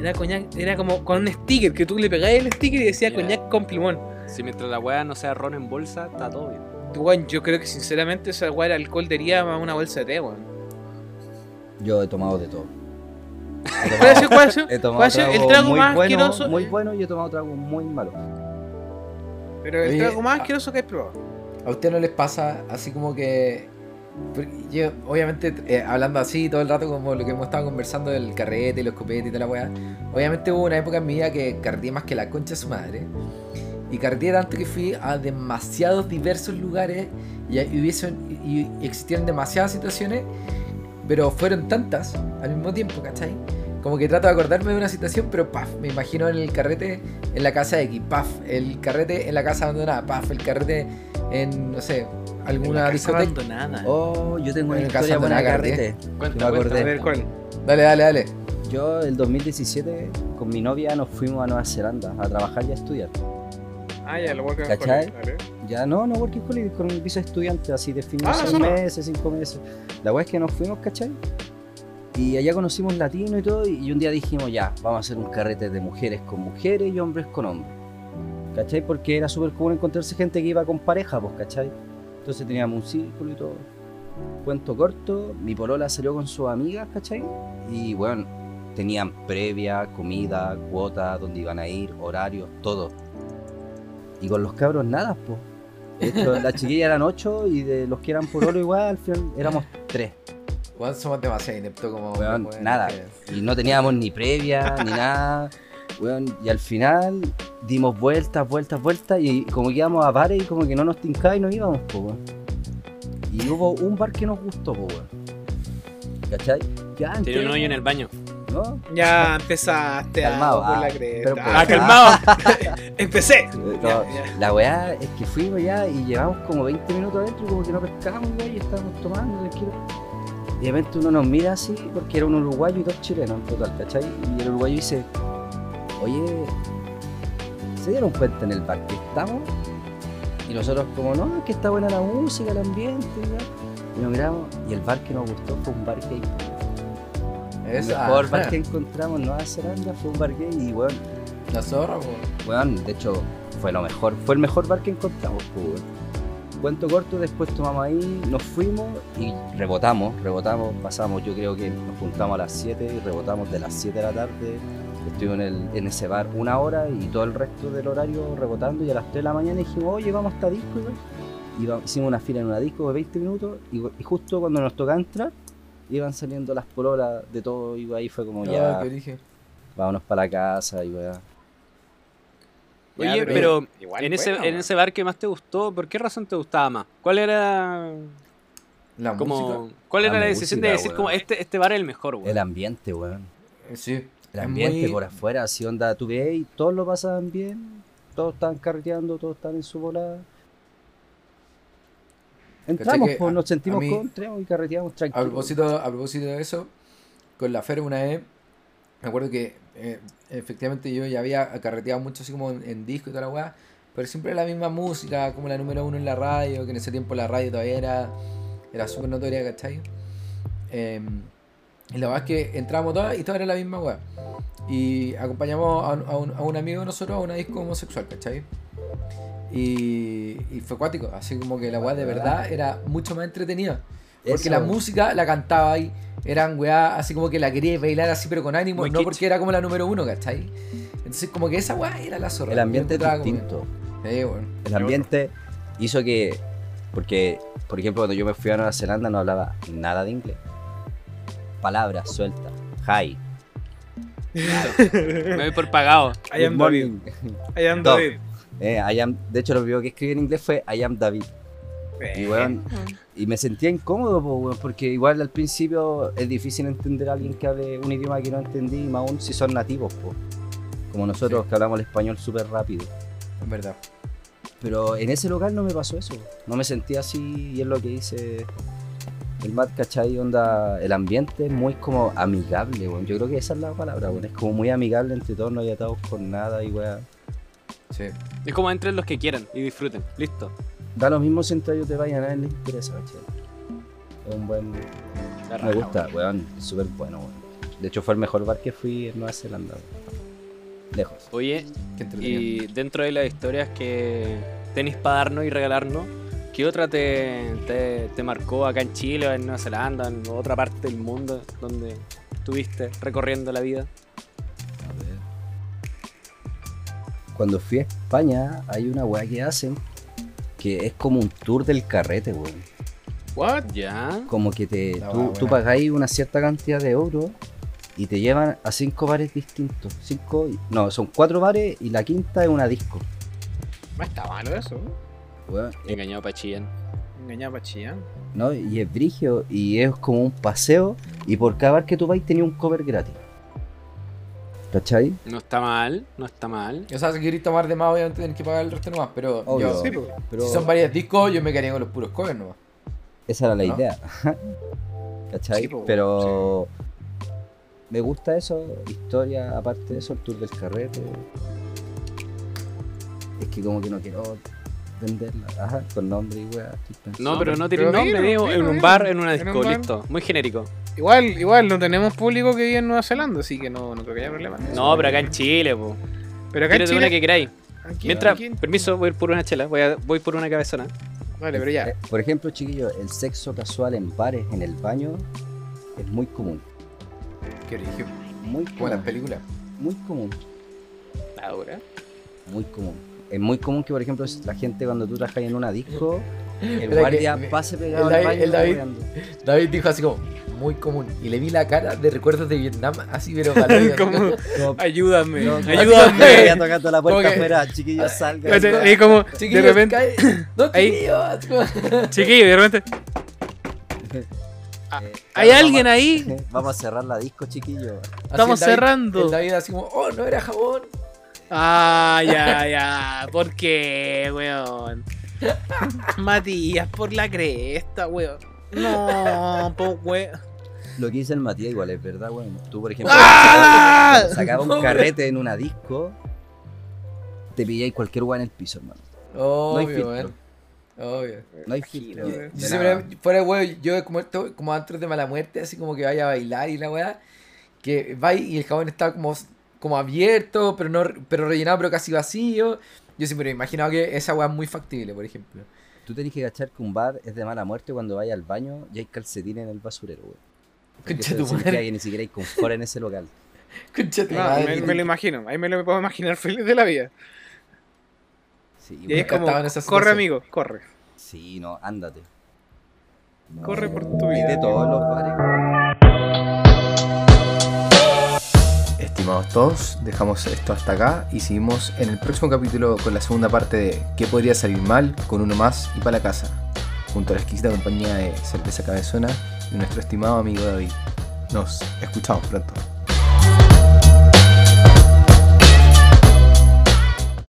Speaker 1: era coñac, era como con un sticker, que tú le pegabas el sticker y decía
Speaker 3: Ya.
Speaker 1: coñac con plumón.
Speaker 3: Si mientras la weá no sea ron en bolsa, está todo bien.
Speaker 1: Bueno, yo creo que sinceramente esa weá era alcohol diría más una bolsa de té, weón.
Speaker 4: Yo he tomado de todo. He
Speaker 1: ¿Cuál ha sido, cuál ha sido-
Speaker 4: he tomado
Speaker 1: cuál el
Speaker 4: trago muy
Speaker 1: más
Speaker 4: bueno,
Speaker 1: asqueroso?
Speaker 4: muy bueno y he tomado trago muy malo.
Speaker 1: Pero el
Speaker 2: Oye,
Speaker 1: trago más asqueroso que has probado.
Speaker 2: ¿A usted no les pasa así como que... yo, obviamente, eh, hablando así todo el rato como lo que hemos estado conversando del carrete y los copetes y toda la weá, obviamente hubo una época en mi vida que carreteé más que la concha de su madre. Y carreteé tanto que fui a demasiados diversos lugares y, y hubiesen- y- existieron demasiadas situaciones, pero fueron tantas al mismo tiempo, ¿cachai? Como que trato de acordarme de una situación, pero paf, me imagino en el carrete en la casa X, paf, el carrete en la casa abandonada, paf, el carrete en, no sé, alguna
Speaker 1: casa
Speaker 2: discoteca.
Speaker 1: abandonada.
Speaker 4: Oh, yo tengo una
Speaker 2: En
Speaker 4: historia buena de
Speaker 2: la
Speaker 4: carrete.
Speaker 3: Cuenta,
Speaker 4: me acordé.
Speaker 1: A ver, ¿cuál?
Speaker 2: Dale, dale, dale.
Speaker 4: Yo el 2017 con mi novia nos fuimos a Nueva Zelanda a trabajar y a estudiar.
Speaker 1: Ah, ya, lo working
Speaker 4: ¿Cachai?
Speaker 1: holiday.
Speaker 4: Ya no, no working holiday, con un de estudiante, así de fin de
Speaker 1: Ah,
Speaker 4: seis meses, cinco meses. La weá es que nos fuimos, ¿cachai? Y allá conocimos latino y todo, y un día dijimos, ya, vamos a hacer un carrete de mujeres con mujeres y hombres con hombres. ¿Cachai? Porque era súper común encontrarse gente que iba con pareja, pues, ¿cachai? Entonces teníamos un círculo y todo. Cuento corto, mi polola salió con sus amigas, ¿cachai? Y bueno, tenían previa, comida, cuota, dónde iban a ir, horarios, todo. Y con los cabros nada, pues. Esto, las chiquillas eran ocho y de los que eran pololo igual, al final éramos tres.
Speaker 2: Weón, somos demasiado ineptos como.
Speaker 4: Nada.
Speaker 2: que-
Speaker 4: Y no teníamos ni previa, ni nada. Weón, y al final dimos vueltas, vueltas, vueltas. Y como que íbamos a bares y como que no nos tincaba y no íbamos, po, weón. Y hubo un bar que nos gustó, po, weón. ¿Cachai? Ya,
Speaker 3: Tiene un hoyo en el baño.
Speaker 4: ¿No?
Speaker 1: Ya empezaste
Speaker 4: Calmado,
Speaker 1: a por
Speaker 4: ah,
Speaker 1: la cresta. Ah, calmado. Empecé.
Speaker 4: No,
Speaker 1: Ya, ya.
Speaker 4: La weá es que fuimos ya y llevamos como 20 minutos adentro como que no pescábamos, weón, y estábamos tomando, tranquilo. Y de repente uno nos mira así, porque era un uruguayo y dos chilenos en total, ¿cachai? Y el uruguayo dice, oye, ¿se dieron cuenta en el bar que estamos? Y nosotros como, no, es que está buena la música, el ambiente, y, y nos miramos, y el bar que nos gustó fue un bar gay. El
Speaker 2: Eso,
Speaker 4: mejor
Speaker 2: ah,
Speaker 4: bar que encontramos en Nueva Zelanda fue un bar gay y bueno,
Speaker 2: La zorra, weón.
Speaker 4: Weón, de hecho, fue lo mejor, fue el mejor bar que encontramos, pues. Cuento corto, después tomamos ahí, nos fuimos y rebotamos, rebotamos, pasamos, yo creo que nos juntamos a las 7 y rebotamos de las 7 de la tarde. Estuvimos en, el- en ese bar una hora y todo el resto del horario rebotando y a las 3 de la mañana dijimos, oye, vamos a esta disco. Y hicimos una fila en una disco de 20 minutos y, y justo cuando nos tocaba entrar, iban saliendo las pololas de todo y ahí fue como
Speaker 2: Ah,
Speaker 4: ya,
Speaker 2: ¿qué dije?
Speaker 4: vámonos para la casa y weá.
Speaker 1: Ya,
Speaker 3: Oye,
Speaker 1: pero
Speaker 3: en ese,
Speaker 1: bueno,
Speaker 3: en ese bar que más te gustó, ¿por qué razón te gustaba más? ¿Cuál era
Speaker 2: La
Speaker 3: como
Speaker 2: música.
Speaker 3: cuál era
Speaker 4: La
Speaker 3: la decisión de decir
Speaker 4: weón.
Speaker 3: como este este bar es el mejor, güey?
Speaker 4: El ambiente, weón.
Speaker 2: eh, Sí.
Speaker 4: El ambiente
Speaker 2: muy-
Speaker 4: por afuera, así onda, tú ves y todos lo pasaban bien, todos estaban carreteando, todos estaban en su volada. Entramos, pues
Speaker 2: a-
Speaker 4: nos sentimos
Speaker 2: a mí-
Speaker 4: y carreteamos
Speaker 2: A
Speaker 4: tranquilos.
Speaker 2: propósito, a propósito de eso, con la Fer una vez, me acuerdo que eh, efectivamente yo ya había carreteado mucho así como en, en disco y toda la weá, pero siempre la misma música, como la número uno en la radio, que en ese tiempo la radio todavía era, era súper notoria, ¿cachai? Eh, y la verdad es que entramos todas y todas era la misma weá. Y acompañamos a un, a un- a un amigo de nosotros a una disco homosexual, ¿cachai? Y, y fue cuático, así como que la weá de verdad era mucho más entretenida. Porque
Speaker 4: Eso.
Speaker 2: la música la cantaba ahí, eran weá así como que la quería bailar así pero con ánimo,
Speaker 3: Muy
Speaker 2: no
Speaker 3: kitsch.
Speaker 2: porque era como la número uno, ¿cachai? Entonces como que esa weá era la zorra.
Speaker 4: El ambiente es
Speaker 2: encontraba como-
Speaker 4: distinto.
Speaker 2: Sí, bueno.
Speaker 4: El ambiente hizo que, porque, por ejemplo, cuando yo me fui a Nueva Zelanda no hablaba nada de inglés. Palabras sueltas. Hi.
Speaker 3: Me voy por pagado.
Speaker 1: I am
Speaker 4: Good
Speaker 1: David. I am. David.
Speaker 4: Eh, I am- de hecho, lo primero que escribí en inglés fue I am David. Y, weón, y me sentía incómodo, po, porque igual al principio es difícil entender a alguien que hable un idioma que no entendí, más aún si son nativos, po. como nosotros que hablamos el español súper rápido.
Speaker 2: En verdad.
Speaker 4: Pero en ese lugar no me pasó eso, no me sentía así y es lo que dice el Matt, ¿cachai? Onda, el ambiente es muy como amigable, weón. yo creo que esa es la palabra, es como muy amigable entre todos, no hay atados con nada y weón.
Speaker 2: Sí.
Speaker 3: Es como entren los que quieran y disfruten. Listo.
Speaker 4: Da lo mismo si entre ellos te vayan, a nadie le interesa. Es un buen...
Speaker 3: La
Speaker 4: Me
Speaker 3: raja,
Speaker 4: gusta, weón, es súper bueno, weón. De hecho fue el mejor bar que fui en Nueva Zelanda, weón. Lejos.
Speaker 3: Oye, y dentro de las historias que tenéis para darnos y regalarnos, ¿qué otra te, te, te marcó acá en Chile, o en Nueva Zelanda, en otra parte del mundo donde estuviste recorriendo la vida?
Speaker 4: Cuando fui a España, hay una weá que hacen que es como un tour del carrete, weón.
Speaker 1: What?
Speaker 3: ¿Ya?
Speaker 4: Como que te, tú, tú pagáis una cierta cantidad de euros y te llevan a cinco bares distintos. Cinco, no, son cuatro bares y la quinta es una disco.
Speaker 1: No está malo eso.
Speaker 4: Weón, eh,
Speaker 3: Engañado para Chillán.
Speaker 1: Engañaba a Chillán.
Speaker 4: ¿no? Y es brigio y es como un paseo y por cada bar que tú vais tenía un cover gratis. ¿Cachai?
Speaker 3: No está mal, no está mal.
Speaker 2: O sea, si queréis tomar de más, obviamente tenés que pagar el resto nomás, pero
Speaker 4: Obvio.
Speaker 2: yo-
Speaker 1: Sí, pues.
Speaker 4: Pero
Speaker 2: si son varios discos, yo me quedaría con los puros covers nomás.
Speaker 4: esa era la
Speaker 2: ¿no?
Speaker 4: idea. ¿Cachai?
Speaker 1: Sí, po,
Speaker 4: Pero me gusta eso, historia, aparte de eso, el tour del carrete. Es que como que no quiero venderla, ajá, con nombre y weá.
Speaker 3: No, pero no
Speaker 1: Pero
Speaker 3: tiene nombre, digo, en un bar, en una
Speaker 1: En un
Speaker 3: disco, listo. Muy genérico.
Speaker 1: Igual, igual, no tenemos público que vive en Nueva Zelanda, así que no, no creo que haya problema.
Speaker 3: No, pero acá en Chile, po.
Speaker 1: Pero acá en
Speaker 3: Tírate una
Speaker 1: Chile.
Speaker 3: que queráis.
Speaker 1: aquí-
Speaker 3: Mientras,
Speaker 1: aquí-
Speaker 3: permiso, voy a ir por una chela. Voy, a, voy por una cabezona.
Speaker 1: Vale, pero ya.
Speaker 4: Eh, Por ejemplo, chiquillos, el sexo casual en bares, en el baño, es muy común.
Speaker 2: Qué origen.
Speaker 4: Muy
Speaker 2: Como las
Speaker 4: común.
Speaker 2: películas.
Speaker 4: Muy común.
Speaker 3: Ahora.
Speaker 4: Muy común. Es muy común que, por ejemplo, la gente cuando tú trabajas en una disco, el guardia pase pegado
Speaker 2: el
Speaker 4: al
Speaker 2: David-
Speaker 4: baño
Speaker 2: el David-. David dijo así como, muy común. Y le vi la cara de recuerdos de Vietnam, así pero
Speaker 1: Como,
Speaker 4: Como-
Speaker 1: ayúdame,
Speaker 4: no,
Speaker 1: ayúdame.
Speaker 4: Ya tocando la puerta afuera, chiquillos, salgan.
Speaker 1: Ahí como, de
Speaker 2: Chiquillos,
Speaker 1: repente,
Speaker 2: cae- No, chiquillos, así como-
Speaker 1: chiquillo, de repente,
Speaker 4: Eh,
Speaker 1: ¿hay
Speaker 4: claro,
Speaker 1: alguien
Speaker 4: vamos-
Speaker 1: ahí?
Speaker 4: Vamos a cerrar la disco, chiquillos.
Speaker 2: así
Speaker 1: Estamos
Speaker 2: el David-
Speaker 1: cerrando.
Speaker 2: El David así como, oh, no era jabón.
Speaker 1: Ah, ya, ya. ¿Por qué, weón? Matías, por la cresta, weón. No, po, weón.
Speaker 4: Lo que dice el Matías igual es verdad, weón. Tú, por ejemplo,
Speaker 1: ¡Ah!
Speaker 4: sacabas un carrete en una disco, te pilláis cualquier weón en el piso, hermano.
Speaker 2: Obvio,
Speaker 4: hay filtro.
Speaker 2: weón. Obvio.
Speaker 4: No hay filtro.
Speaker 2: Yo, siempre, fuera huevo, yo como, esto- como antes de mala muerte, así como que vaya a bailar y la weá, que va y el jabón está como, como abierto, pero no pero rellenado, pero casi vacío. Yo siempre me he imaginado que esa weá es muy factible, por ejemplo.
Speaker 4: Tú tenés que cachar que un bar es de mala muerte cuando vayas al baño y hay calcetines en el basurero, weón.
Speaker 2: Concha tu madre.
Speaker 4: que ni siquiera hay confort en ese local.
Speaker 2: Concha tu madre.
Speaker 1: me, me lo imagino. Ahí me lo puedo imaginar feliz de la vida.
Speaker 4: Sí,
Speaker 1: Y ahí es como, corre amigo, corre.
Speaker 4: sí no, ándate. No,
Speaker 1: Corre por tu vida.
Speaker 4: de todos los bares.
Speaker 6: Estimados todos, dejamos esto hasta acá y seguimos en el próximo capítulo con la segunda parte de ¿Qué podría salir mal con uno más y para la casa? Junto a la exquisita compañía de Cerveza Cabezona y nuestro estimado amigo David. Nos escuchamos pronto.